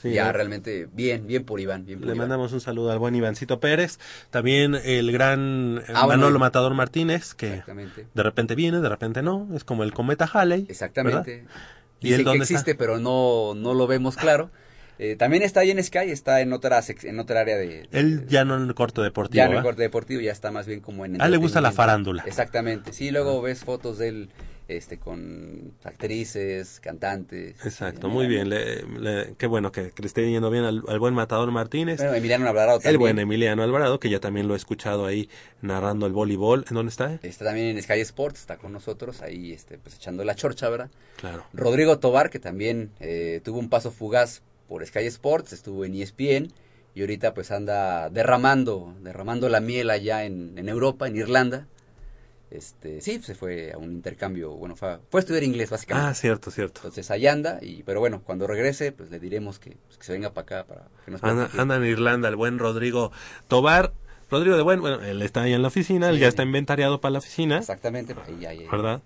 Sí, ya realmente bien, bien por Iván, bien por Le Iván. mandamos un saludo al buen Ivancito Pérez. También el gran eh, Ah, Manolo Matador Martínez, que de repente viene, de repente no. Es como el cometa Halley. Exactamente. ¿verdad? ¿Y Dice él que existe, está? pero no, no lo vemos claro. Eh, también está ahí en Sky, está en otra, en otra área de... de- Él ya no en el corte deportivo. ya no en ¿va? corte deportivo, ya está más bien como en... A él le gusta la farándula. Exactamente. Sí, luego ves fotos de él este, con actrices, cantantes. Exacto, muy bien. Le- le- qué bueno que, que le esté yendo bien al, al buen Matador Martínez. Bueno, Emiliano Alvarado el también. buen Emiliano Alvarado, que ya también lo he escuchado ahí narrando el voleibol. ¿En dónde está? Está también en Sky Sports, está con nosotros ahí este, pues echando la chorcha, ¿verdad? Claro. Rodrigo Tobar, que también eh, tuvo un paso fugaz por Sky Sports, estuvo en ESPN y ahorita pues anda derramando, derramando la miel allá en, en Europa, en Irlanda. Este, sí, se fue a un intercambio, bueno, fue, fue a estudiar inglés básicamente. Ah, cierto, cierto. Entonces allá anda, y, pero bueno, cuando regrese, pues le diremos que, pues, que se venga para acá para que nos Anda, anda en Irlanda el buen Rodrigo Tobar. Rodrigo de Buen, bueno, él está ahí en la oficina, él Sí. ya está inventariado para la oficina, Exactamente, ahí, ahí, ¿verdad?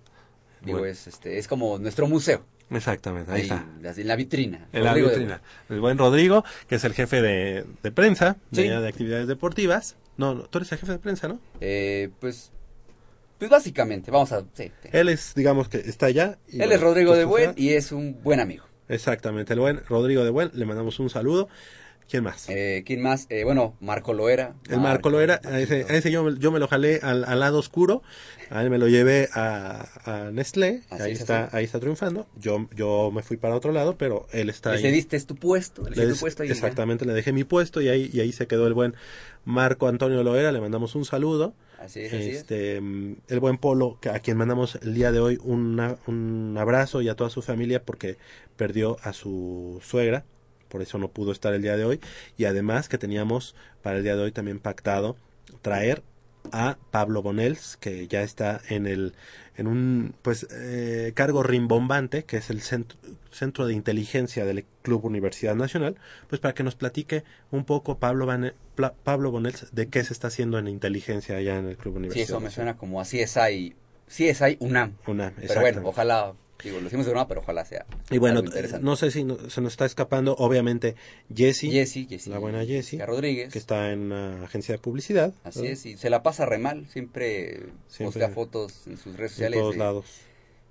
digo, Bueno, es, este, es como nuestro museo, Exactamente, ahí, ahí, está. en la vitrina. En la de vitrina. El buen Rodrigo, que es el jefe de, de prensa, de, Sí. allá de actividades deportivas. No, no, tú eres el jefe de prensa, ¿no? Eh, pues, pues básicamente, vamos a... sí, sí. Él es, digamos que está allá. y Él bueno, es Rodrigo pues, de Buen y es un buen amigo. Exactamente, el buen Rodrigo de Buen, le mandamos un saludo. ¿Quién más? Eh, ¿Quién más? Eh, bueno, Marco Loera. el Marco Loera, a ese, a ese yo, me- yo me lo jalé al, al lado oscuro, a él me lo llevé a, a Nestlé, Así ahí es, está, así. ahí está triunfando. Yo, yo me fui para otro lado, pero él está Le ahí. cediste tu puesto, le Le tu puesto ya. exactamente, le dejé mi puesto y ahí, y ahí se quedó el buen Marco Antonio Loera, le mandamos un saludo. Así es, así es. este, el buen Polo, a quien mandamos el día de hoy una- un abrazo y a toda su familia porque perdió a su suegra, por eso no pudo estar el día de hoy. Y además que teníamos para el día de hoy también pactado traer a Pablo Bonels, que ya está en el en un pues eh, cargo rimbombante, que es el centro, centro de inteligencia del Club Universidad Nacional, pues para que nos platique un poco Pablo Pla- Pablo Bonels de qué se está haciendo en inteligencia allá en el Club Sí, Universidad. eso me suena como a CSI, CSI UNAM. UNAM, Pero bueno, ojalá, digo, lo hicimos de broma, pero ojalá sea Y bueno, no sé si no- se nos está escapando, obviamente, Jessie, Jessie, Jessie la buena Jessie, Rodríguez. que está en una agencia de publicidad. Así es, y se la pasa re mal, siempre, Siempre. postea fotos en sus redes En sociales. todos eh, lados.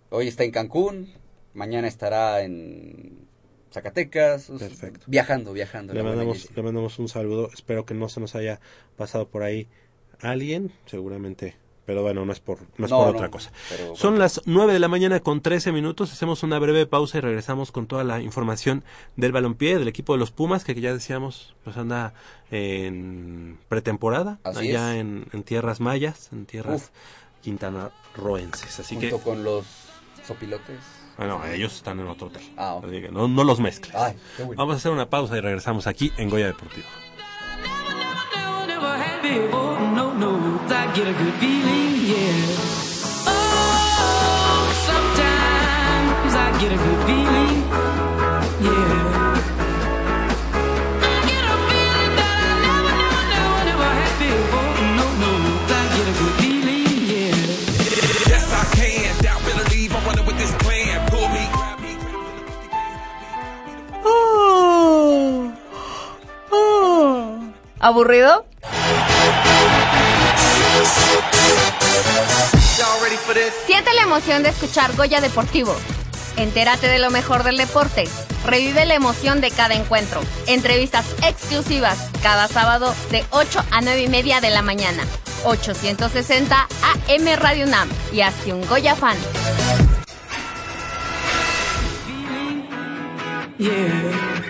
Hoy está en Cancún, mañana estará en Zacatecas, Perfecto. viajando, viajando. Le mandamos, le mandamos un saludo. Espero que no se nos haya pasado por ahí alguien, seguramente. Pero bueno, no es por, no es No, por no, otra cosa. pero Son bueno. las 9 de la mañana con 13 minutos. Hacemos una breve pausa y regresamos con toda la información del balompié, del equipo de los Pumas, que ya decíamos, pues anda en pretemporada, Así allá es. en, en tierras mayas, en tierras Uf. quintanarroenses. Así Junto que, con los sopilotes. bueno, ellos están en otro hotel. Ah, ok. Así que no, no los mezcles. Ay, qué bueno. Vamos a hacer una pausa y regresamos aquí en Goya Deportivo. Never had before. No, no, I get a good feeling, yeah. Oh, sometimes I get a good feeling, yeah. I Siente la emoción de escuchar Goya Deportivo. Entérate de lo mejor del deporte. Revive la emoción de cada encuentro. Entrevistas exclusivas cada sábado de 8 a 9 y media de la mañana. 860 AM Radio Nam y hazte un Goya fan. Yeah.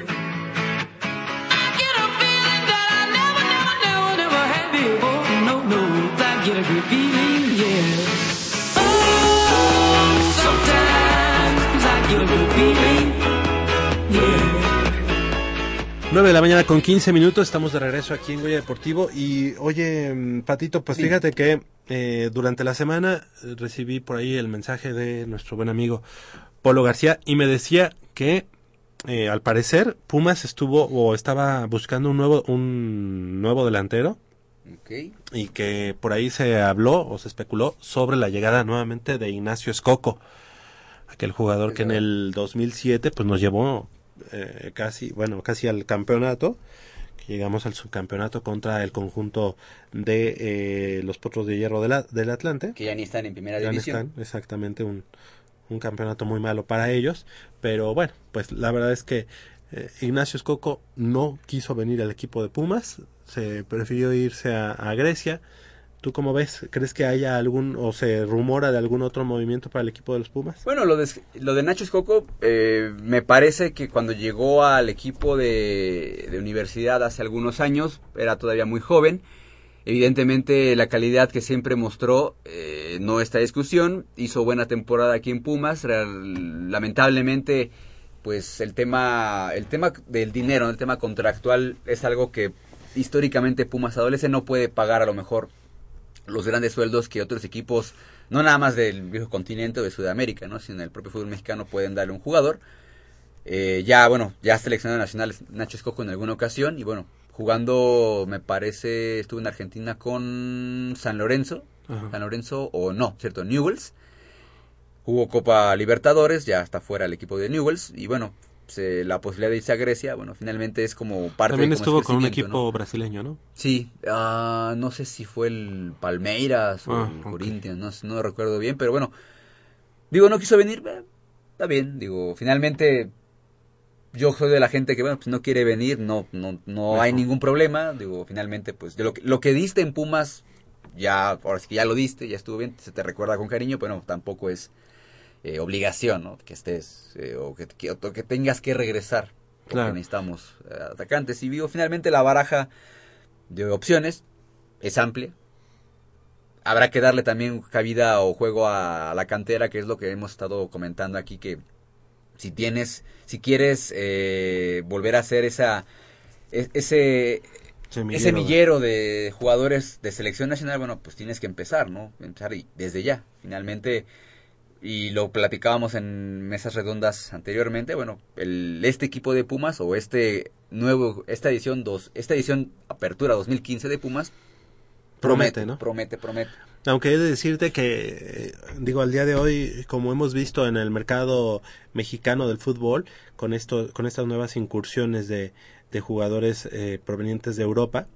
I get a feeling 9 de la mañana con 15 minutos, estamos de regreso aquí en Goya Deportivo y oye, Patito, pues Sí. fíjate que eh, durante la semana eh, recibí por ahí el mensaje de nuestro buen amigo Polo García y me decía que eh, al parecer Pumas estuvo o estaba buscando un nuevo, un nuevo delantero y que por ahí se habló o se especuló sobre la llegada nuevamente de Ignacio Escoco, aquel jugador que en el 2007 pues nos llevó eh, casi, bueno, casi al campeonato, que llegamos al subcampeonato contra el conjunto de eh, los Potros de Hierro del, A- del Atlante. Que ya ni están en primera Ya división. están, exactamente un, un campeonato muy malo para ellos, pero bueno, pues la verdad es que eh, Ignacio Escoco no quiso venir al equipo de Pumas, se prefirió irse a, a Grecia. ¿Tú cómo ves? ¿Crees que haya algún o se rumora de algún otro movimiento para el equipo de los Pumas? Bueno, lo de, lo de Nacho Escoco, eh, me parece que cuando llegó al equipo de, de universidad hace algunos años, era todavía muy joven. Evidentemente la calidad que siempre mostró eh, no está discusión. Hizo buena temporada aquí en Pumas. Lamentablemente, pues el tema, el tema del dinero, el tema contractual es algo que históricamente Pumas adolece. No puede pagar a lo mejor los grandes sueldos que otros equipos, no nada más del viejo continente o de Sudamérica, ¿no? sino el propio fútbol mexicano pueden darle a un jugador. Eh, ya, bueno, ya seleccionado nacional Nacho Escoco en alguna ocasión y bueno, jugando, me parece, estuvo en Argentina con San Lorenzo, Ajá. San Lorenzo o no, ¿cierto? Newells. Jugó Copa Libertadores, ya está fuera el equipo de Newells y bueno, se- la posibilidad de irse a Grecia, bueno, finalmente es como parte También de estuvo con un equipo ¿no? brasileño, ¿no? Sí, ah, no sé si fue el Palmeiras o Ah, el. Corinthians, no, no recuerdo bien, pero bueno, digo, no quiso venir, eh, está bien, digo, finalmente yo soy de la gente que, bueno, pues no quiere venir, no no no hay ningún problema, digo, finalmente, pues de lo que, lo que diste en Pumas, ya, ahora sí que ya lo diste, ya estuvo bien, se te recuerda con cariño, pero no, tampoco es eh, obligación, ¿no? Que estés, eh, o, que, que- o que tengas que regresar, porque Claro. necesitamos eh, atacantes, y digo, finalmente la baraja de opciones es amplia. Habrá que darle también cabida o juego a, a la cantera, que es lo que hemos estado comentando aquí, que si tienes, si quieres eh, volver a hacer esa, e- ese, Semillero ese millero de jugadores de selección nacional, bueno, pues tienes que empezar, ¿no? Empezar y- desde ya, finalmente. Y lo platicábamos en mesas redondas anteriormente, bueno, el, este equipo de Pumas o este nuevo, esta edición dos, esta edición Apertura 2015 de Pumas Promete, ¿no? Promete, promete. Aunque he de decirte que, eh, digo, al día de hoy, como hemos visto en el mercado mexicano del fútbol, con esto, con estas nuevas incursiones de, de jugadores eh, provenientes de Europa,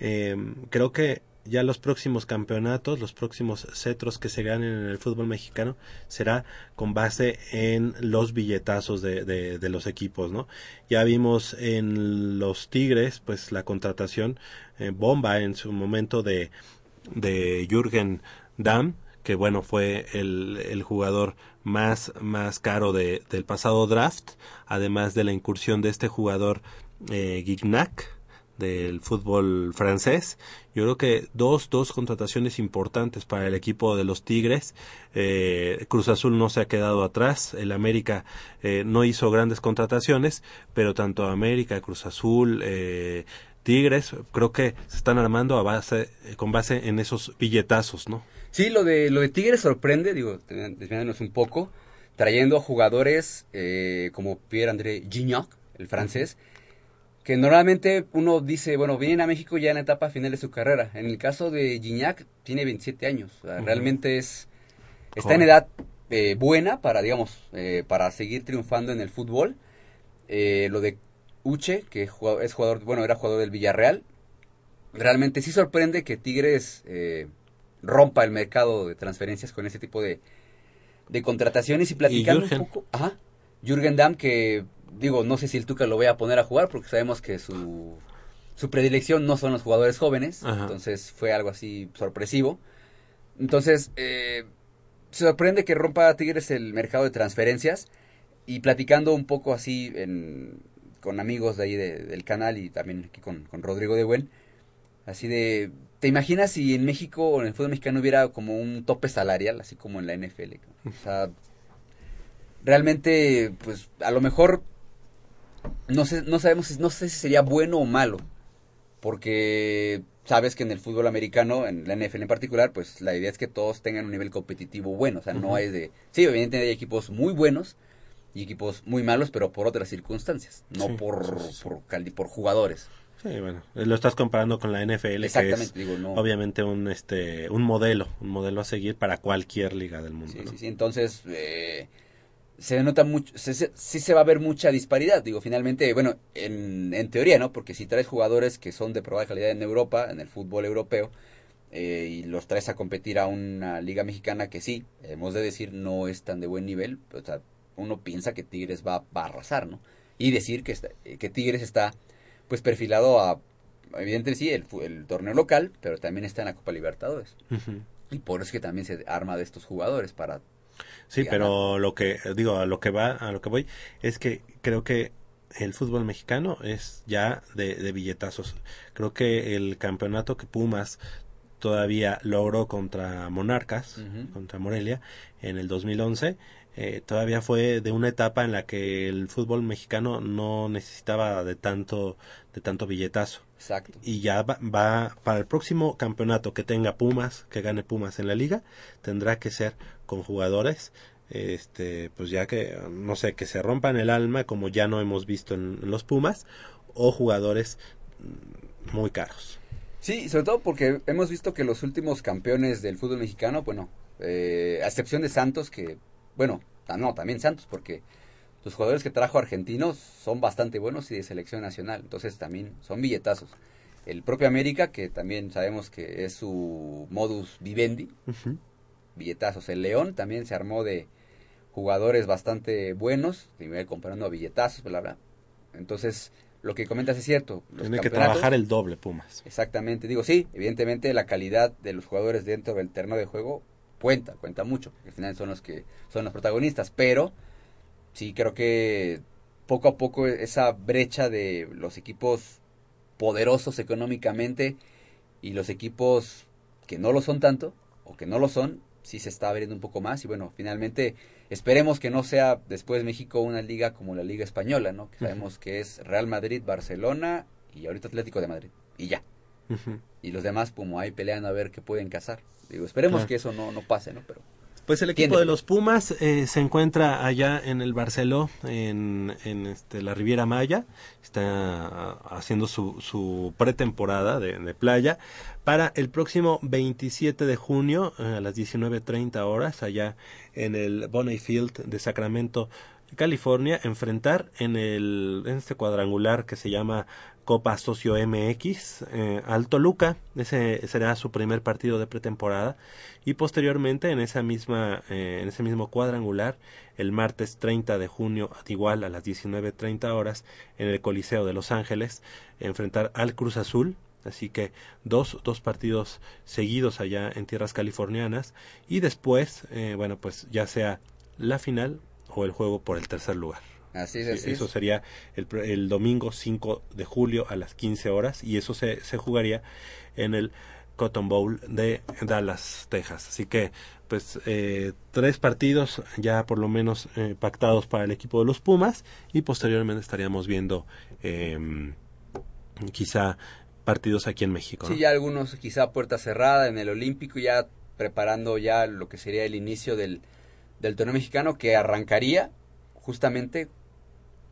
eh, creo que ya los próximos campeonatos, los próximos cetros que se ganen en el fútbol mexicano, será con base en los billetazos de, de, los equipos, ¿no? Ya vimos en los Tigres, pues la contratación eh, bomba en su momento de, de Jürgen Damm, que bueno, fue el, el jugador más, más caro de, del pasado draft, además de la incursión de este jugador eh, Gignac del fútbol francés. Yo creo que dos, dos contrataciones importantes para el equipo de los Tigres. Eh, Cruz Azul no se ha quedado atrás. El América eh, no hizo grandes contrataciones, pero tanto América, Cruz Azul, eh, Tigres, creo que se están armando a base, con base en esos billetazos, ¿no? Sí, lo de, lo de Tigres sorprende, digo, desviándonos un poco, trayendo jugadores eh, como Pierre-André Gignac, el francés, que normalmente uno dice, bueno, vienen a México ya en la etapa final de su carrera. En el caso de Gignac, tiene 27 años, o sea, Ujú. realmente es está en edad eh, buena para, digamos, eh, para seguir triunfando en el fútbol. Eh, lo de Uche, que es jugador, bueno, era jugador del Villarreal, realmente sí sorprende que Tigres rompa el mercado de transferencias con ese tipo de, de contrataciones y platicando un Jürgen. poco. Ajá. Jürgen Damm, que digo, no sé si el Tuca lo voy a poner a jugar porque sabemos que su, su predilección no son los jugadores jóvenes, Ajá. entonces fue algo así sorpresivo. Entonces, eh, se sorprende que rompa Tigres el mercado de transferencias y platicando un poco así en- con amigos de ahí de- del canal y también aquí con, con Rodrigo de Buen, así de, ¿te imaginas si en México o en el fútbol mexicano hubiera como un tope salarial, así como en la NFL? O sea, realmente, pues a lo mejor no sé, no sabemos, si- no sé si sería bueno o malo, porque sabes que en el fútbol americano, en la NFL en particular, pues la idea es que todos tengan un nivel competitivo bueno, o sea, no es de, sí, obviamente hay equipos muy buenos y equipos muy malos, pero por otras circunstancias, no Sí, por, sí, sí. por, jugadores. Sí, bueno, lo estás comparando con la NFL, que es Exactamente, digo, no. obviamente un este un modelo, un modelo a seguir para cualquier liga del mundo. Sí, ¿no? sí, sí. Entonces, eh, se nota mucho, se- se- sí se va a ver mucha disparidad. Digo, finalmente, bueno, en, en teoría, ¿no? Porque si traes jugadores que son de probada calidad en Europa, en el fútbol europeo, eh, y los traes a competir a una liga mexicana que sí, hemos de decir, no es tan de buen nivel, o sea, uno piensa que Tigres va, va a arrasar, ¿no? Y decir que, está- que Tigres está, pues, perfilado a, evidentemente sí, el, el torneo local, pero también está en la Copa Libertadores. Y por eso es que también se arma de estos jugadores para Sí, pero lo que digo, a lo que va, a lo que voy es que creo que el fútbol mexicano es ya de, de billetazos. Creo que el campeonato que Pumas todavía logró contra Monarcas, contra Morelia, en el 2011, eh, todavía fue de una etapa en la que el fútbol mexicano no necesitaba de tanto, de tanto billetazo. Exacto. Y ya va, va para el próximo campeonato que tenga Pumas, que gane Pumas en la liga, tendrá que ser con jugadores, este, pues ya que, no sé, que se rompan el alma como ya no hemos visto en, en los Pumas, o jugadores mm, muy caros. Sí, sobre todo porque hemos visto que los últimos campeones del fútbol mexicano, bueno, eh, a excepción de Santos, que, bueno, ta- no, también Santos, porque los jugadores que trajo argentinos son bastante buenos y de selección nacional, entonces también son billetazos. El propio América, que también sabemos que es su modus vivendi, billetazos. El León también se armó de jugadores bastante buenos, comparando a billetazos, bla, bla. Entonces, lo que comentas es cierto. Tiene que trabajar el doble Pumas. Exactamente, digo, sí, evidentemente la calidad de los jugadores dentro del terreno de juego cuenta, cuenta mucho, porque al final son los que son los protagonistas, pero sí creo que poco a poco esa brecha de los equipos poderosos económicamente y los equipos que no lo son tanto o que no lo son, sí se está abriendo un poco más y bueno, finalmente esperemos que no sea después México una liga como la Liga Española, ¿no? Que sabemos que es Real Madrid, Barcelona y ahorita Atlético de Madrid. y ya. Y los demás, como ahí peleando a ver qué pueden cazar. Digo, esperemos Claro. que eso no, no pase, ¿no? Pero Pues el equipo Tiene. de los Pumas eh, se encuentra allá en el Barceló, en, en este, la Riviera Maya. Está ah, haciendo su, su pretemporada de, de playa para el próximo 27 de junio eh, a las 19.30 horas allá en el Bonney Field de Sacramento, California, enfrentar en, el, en este cuadrangular que se llama Copa Socio MX eh, al Toluca. Ese será su primer partido de pretemporada. Y posteriormente, en, esa misma, eh, en ese mismo cuadrangular, el martes 30 de junio, igual a las 19.30 horas, en el Coliseo de Los Ángeles, enfrentar al Cruz Azul. Así que dos, dos partidos seguidos allá en tierras californianas. Y después, eh, bueno, pues ya sea la final o el juego por el tercer lugar. Así es, eso es. sería el, el domingo 5 de julio a las 15 horas y eso se, se jugaría en el Cotton Bowl de Dallas, Texas. Así que, pues, eh, tres partidos ya por lo menos eh, pactados para el equipo de los Pumas y posteriormente estaríamos viendo eh, quizá partidos aquí en México. ¿no? Sí, ya algunos quizá puerta cerrada en el Olímpico, ya preparando ya lo que sería el inicio del, del torneo mexicano que arrancaría justamente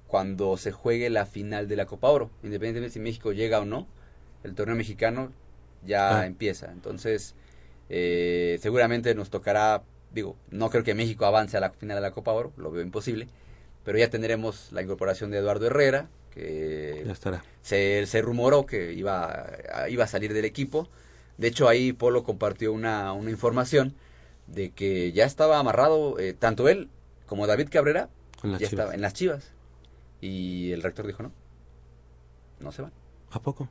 cuando se juegue la final de la Copa Oro. Independientemente si México llega o no, el torneo mexicano ya Ah. empieza. Entonces, eh, seguramente nos tocará, digo, no creo que México avance a la final de la Copa Oro, lo veo imposible, pero ya tendremos la incorporación de Eduardo Herrera, que Ya estará. se, se rumoró que iba, a- iba a salir del equipo. De hecho, ahí Polo compartió una, una información de que ya estaba amarrado, eh, tanto él como David Cabrera, En las ya Chivas. estaba en las chivas. Y el rector dijo, no, no se van, ¿A poco?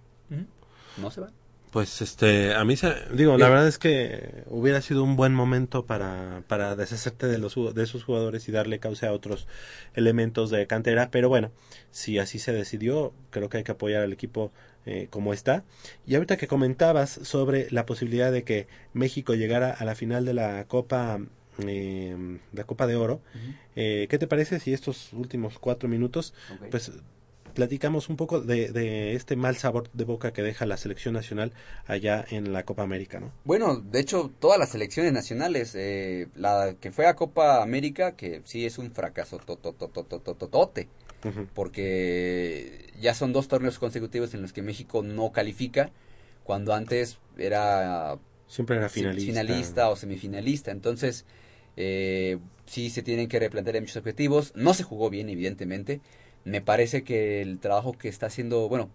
no se van. Pues este, a mí se, digo, la verdad es que hubiera sido un buen momento para, para deshacerte de los de esos jugadores y darle causa a otros elementos de cantera, pero bueno, si así se decidió, creo que hay que apoyar al equipo eh, como está. Y ahorita que comentabas sobre la posibilidad de que México llegara a la final de la Copa eh, la Copa de Oro, eh, ¿qué te parece si estos últimos cuatro minutos, pues platicamos un poco de, de este mal sabor de boca que deja la selección nacional allá en la Copa América, ¿no? Bueno, de hecho, todas las selecciones nacionales, eh, la que fue a Copa América, que sí es un fracaso totototototote, porque ya son dos torneos consecutivos en los que México no califica, cuando antes era Siempre era finalista. finalista o semifinalista. Entonces, eh, sí se tienen que replantear muchos objetivos. No se jugó bien, evidentemente. Me parece que el trabajo que está haciendo, bueno,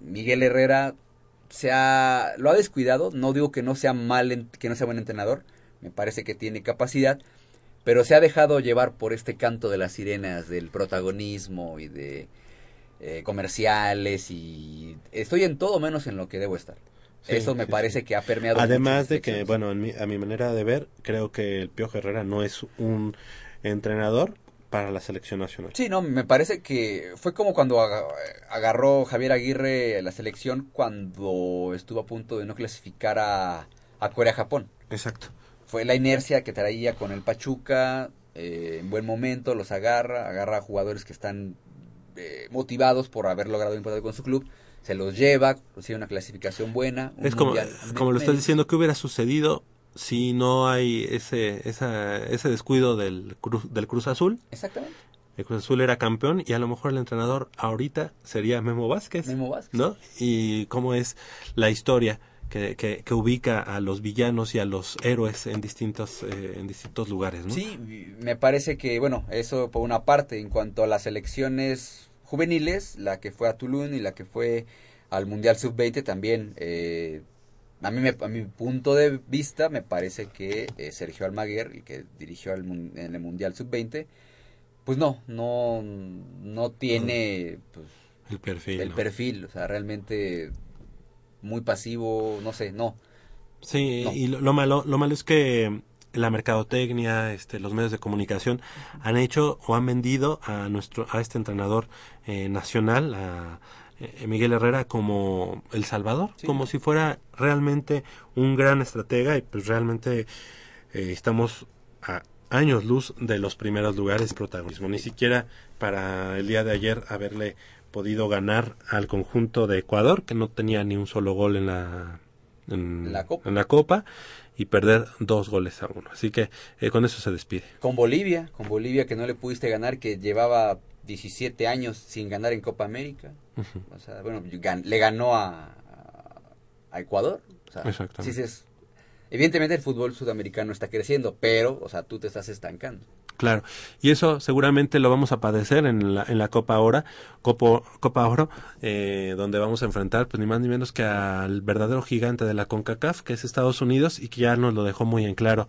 Miguel Herrera se ha, lo ha descuidado. No digo que no sea mal, que no sea buen entrenador. Me parece que tiene capacidad. Pero se ha dejado llevar por este canto de las sirenas, del protagonismo y de eh, comerciales y estoy en todo menos en lo que debo estar. Sí, Eso me sí, parece sí. que ha permeado. Además de que, bueno, en mi- a mi manera de ver, creo que el Piojo Herrera no es un entrenador para la selección nacional. Sí, no, me parece que fue como cuando aga- agarró Javier Aguirre la selección cuando estuvo a punto de no clasificar a, a Corea-Japón. Exacto. Fue la inercia que traía con el Pachuca, eh, en buen momento los agarra, agarra a jugadores que están eh, motivados por haber logrado un importante con su club, se los lleva, consigue una clasificación buena. un Es como, mundial como lo estás diciendo, ¿qué hubiera sucedido si no hay ese, esa, ese descuido del Cruz, del Cruz Azul? Exactamente. El Cruz Azul era campeón y a lo mejor el entrenador ahorita sería Memo Vázquez. Memo Vázquez. ¿No? Y cómo es la historia que, que, que ubica a los villanos y a los héroes en distintos, eh, en distintos lugares, ¿no? Sí, me parece que, bueno, eso por una parte, en cuanto a las selecciones juveniles, la que fue a Tulum y la que fue al Mundial Sub-20 también, eh, a, mí me- a mi punto de vista, me parece que eh, Sergio Almaguer, el que dirigió al mun- en el Mundial Sub-20, pues no, no, no tiene pues, El perfil. el ¿no? perfil, o sea, realmente muy pasivo, no sé, no. Sí, No. y lo, lo malo, lo malo es que la mercadotecnia, este, los medios de comunicación han hecho o han vendido a nuestro, a este entrenador eh, nacional, a eh, Miguel Herrera como el Salvador, Sí. como si fuera realmente un gran estratega y pues realmente eh, estamos a años luz de los primeros lugares de protagonismo, ni siquiera para el día de ayer haberle podido ganar al conjunto de Ecuador, que no tenía ni un solo gol en la, en, La Copa. en la Copa, y perder dos goles a uno. Así que eh, con eso se despide. Con Bolivia, con Bolivia que no le pudiste ganar, que llevaba 17 años sin ganar en Copa América. Ujú. O sea, bueno, gan- le ganó a, a Ecuador. O sea, Exactamente. sí, sí es- evidentemente el fútbol sudamericano está creciendo, pero, o sea, tú te estás estancando. Claro, y eso seguramente lo vamos a padecer en la, en la Copa Oro, Copa, Copa Oro, eh, donde vamos a enfrentar pues ni más ni menos que al verdadero gigante de la CONCACAF, que es Estados Unidos, y que ya nos lo dejó muy en claro,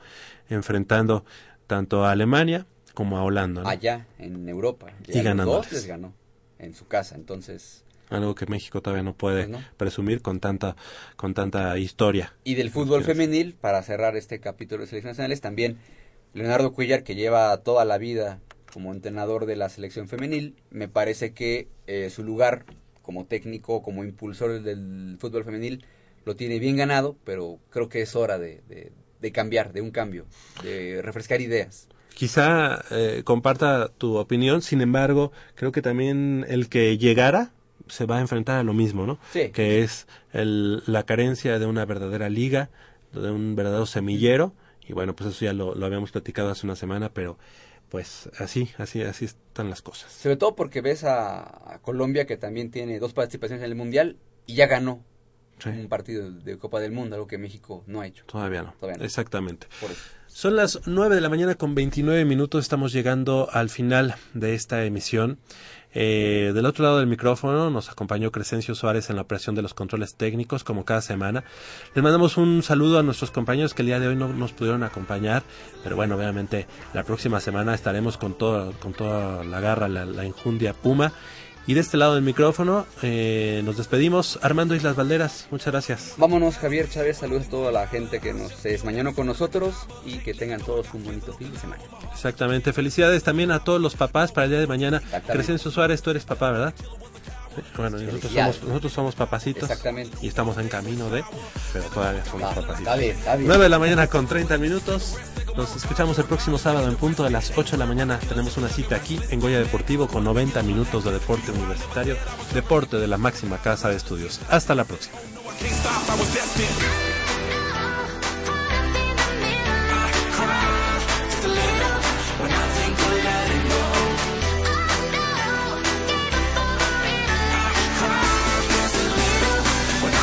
enfrentando tanto a Alemania como a Holanda, ¿no? Allá, en Europa. Y dos les ganó en su casa, entonces... algo que México todavía no puede Pues no. presumir con tanta, con tanta historia. Y del fútbol femenil, para cerrar este capítulo de selecciones nacionales, también Leonardo Cuellar, que lleva toda la vida como entrenador de la selección femenil, me parece que eh, su lugar como técnico, como impulsor del fútbol femenil, lo tiene bien ganado, pero creo que es hora de, de- de cambiar, de un cambio, de refrescar ideas. Quizá eh, comparta tu opinión, sin embargo, creo que también el que llegara se va a enfrentar a lo mismo, ¿no? Sí. Que es el- la carencia de una verdadera liga, de un verdadero semillero, y bueno, pues eso ya lo, lo habíamos platicado hace una semana, pero pues así, así, así están las cosas. Sobre todo porque ves a, a Colombia, que también tiene dos participaciones en el Mundial, y ya ganó Sí. un partido de Copa del Mundo, algo que México no ha hecho. Todavía no. Todavía no. Exactamente. Por eso. Son las 9 de la mañana con 29 minutos. Estamos llegando al final de esta emisión. Eh, del otro lado del micrófono nos acompañó Crescencio Suárez en la operación de los controles técnicos, como cada semana. Les mandamos un saludo a nuestros compañeros que el día de hoy no nos pudieron acompañar, pero bueno, obviamente la próxima semana estaremos con toda, con toda la garra, la, la enjundia Puma. Y de este lado del micrófono eh, nos despedimos. Armando Islas Valderas, muchas gracias. Vámonos, Javier Chávez. Saludos a toda la gente que nos desmañanó con nosotros y que tengan todos un bonito fin de semana. Exactamente. Felicidades también a todos los papás para el día de mañana. Crescencio Suárez, tú eres papá, ¿verdad? Bueno, nosotros somos, nosotros somos papacitos. Exactamente. Y estamos en camino de, pero todavía somos papacitos. está bien, está bien. 9 de la mañana con 30 minutos. Nos escuchamos el próximo sábado en punto de las 8 de la mañana. Tenemos una cita aquí en Goya Deportivo con 90 minutos de deporte universitario, deporte de la máxima casa de estudios. Hasta la próxima.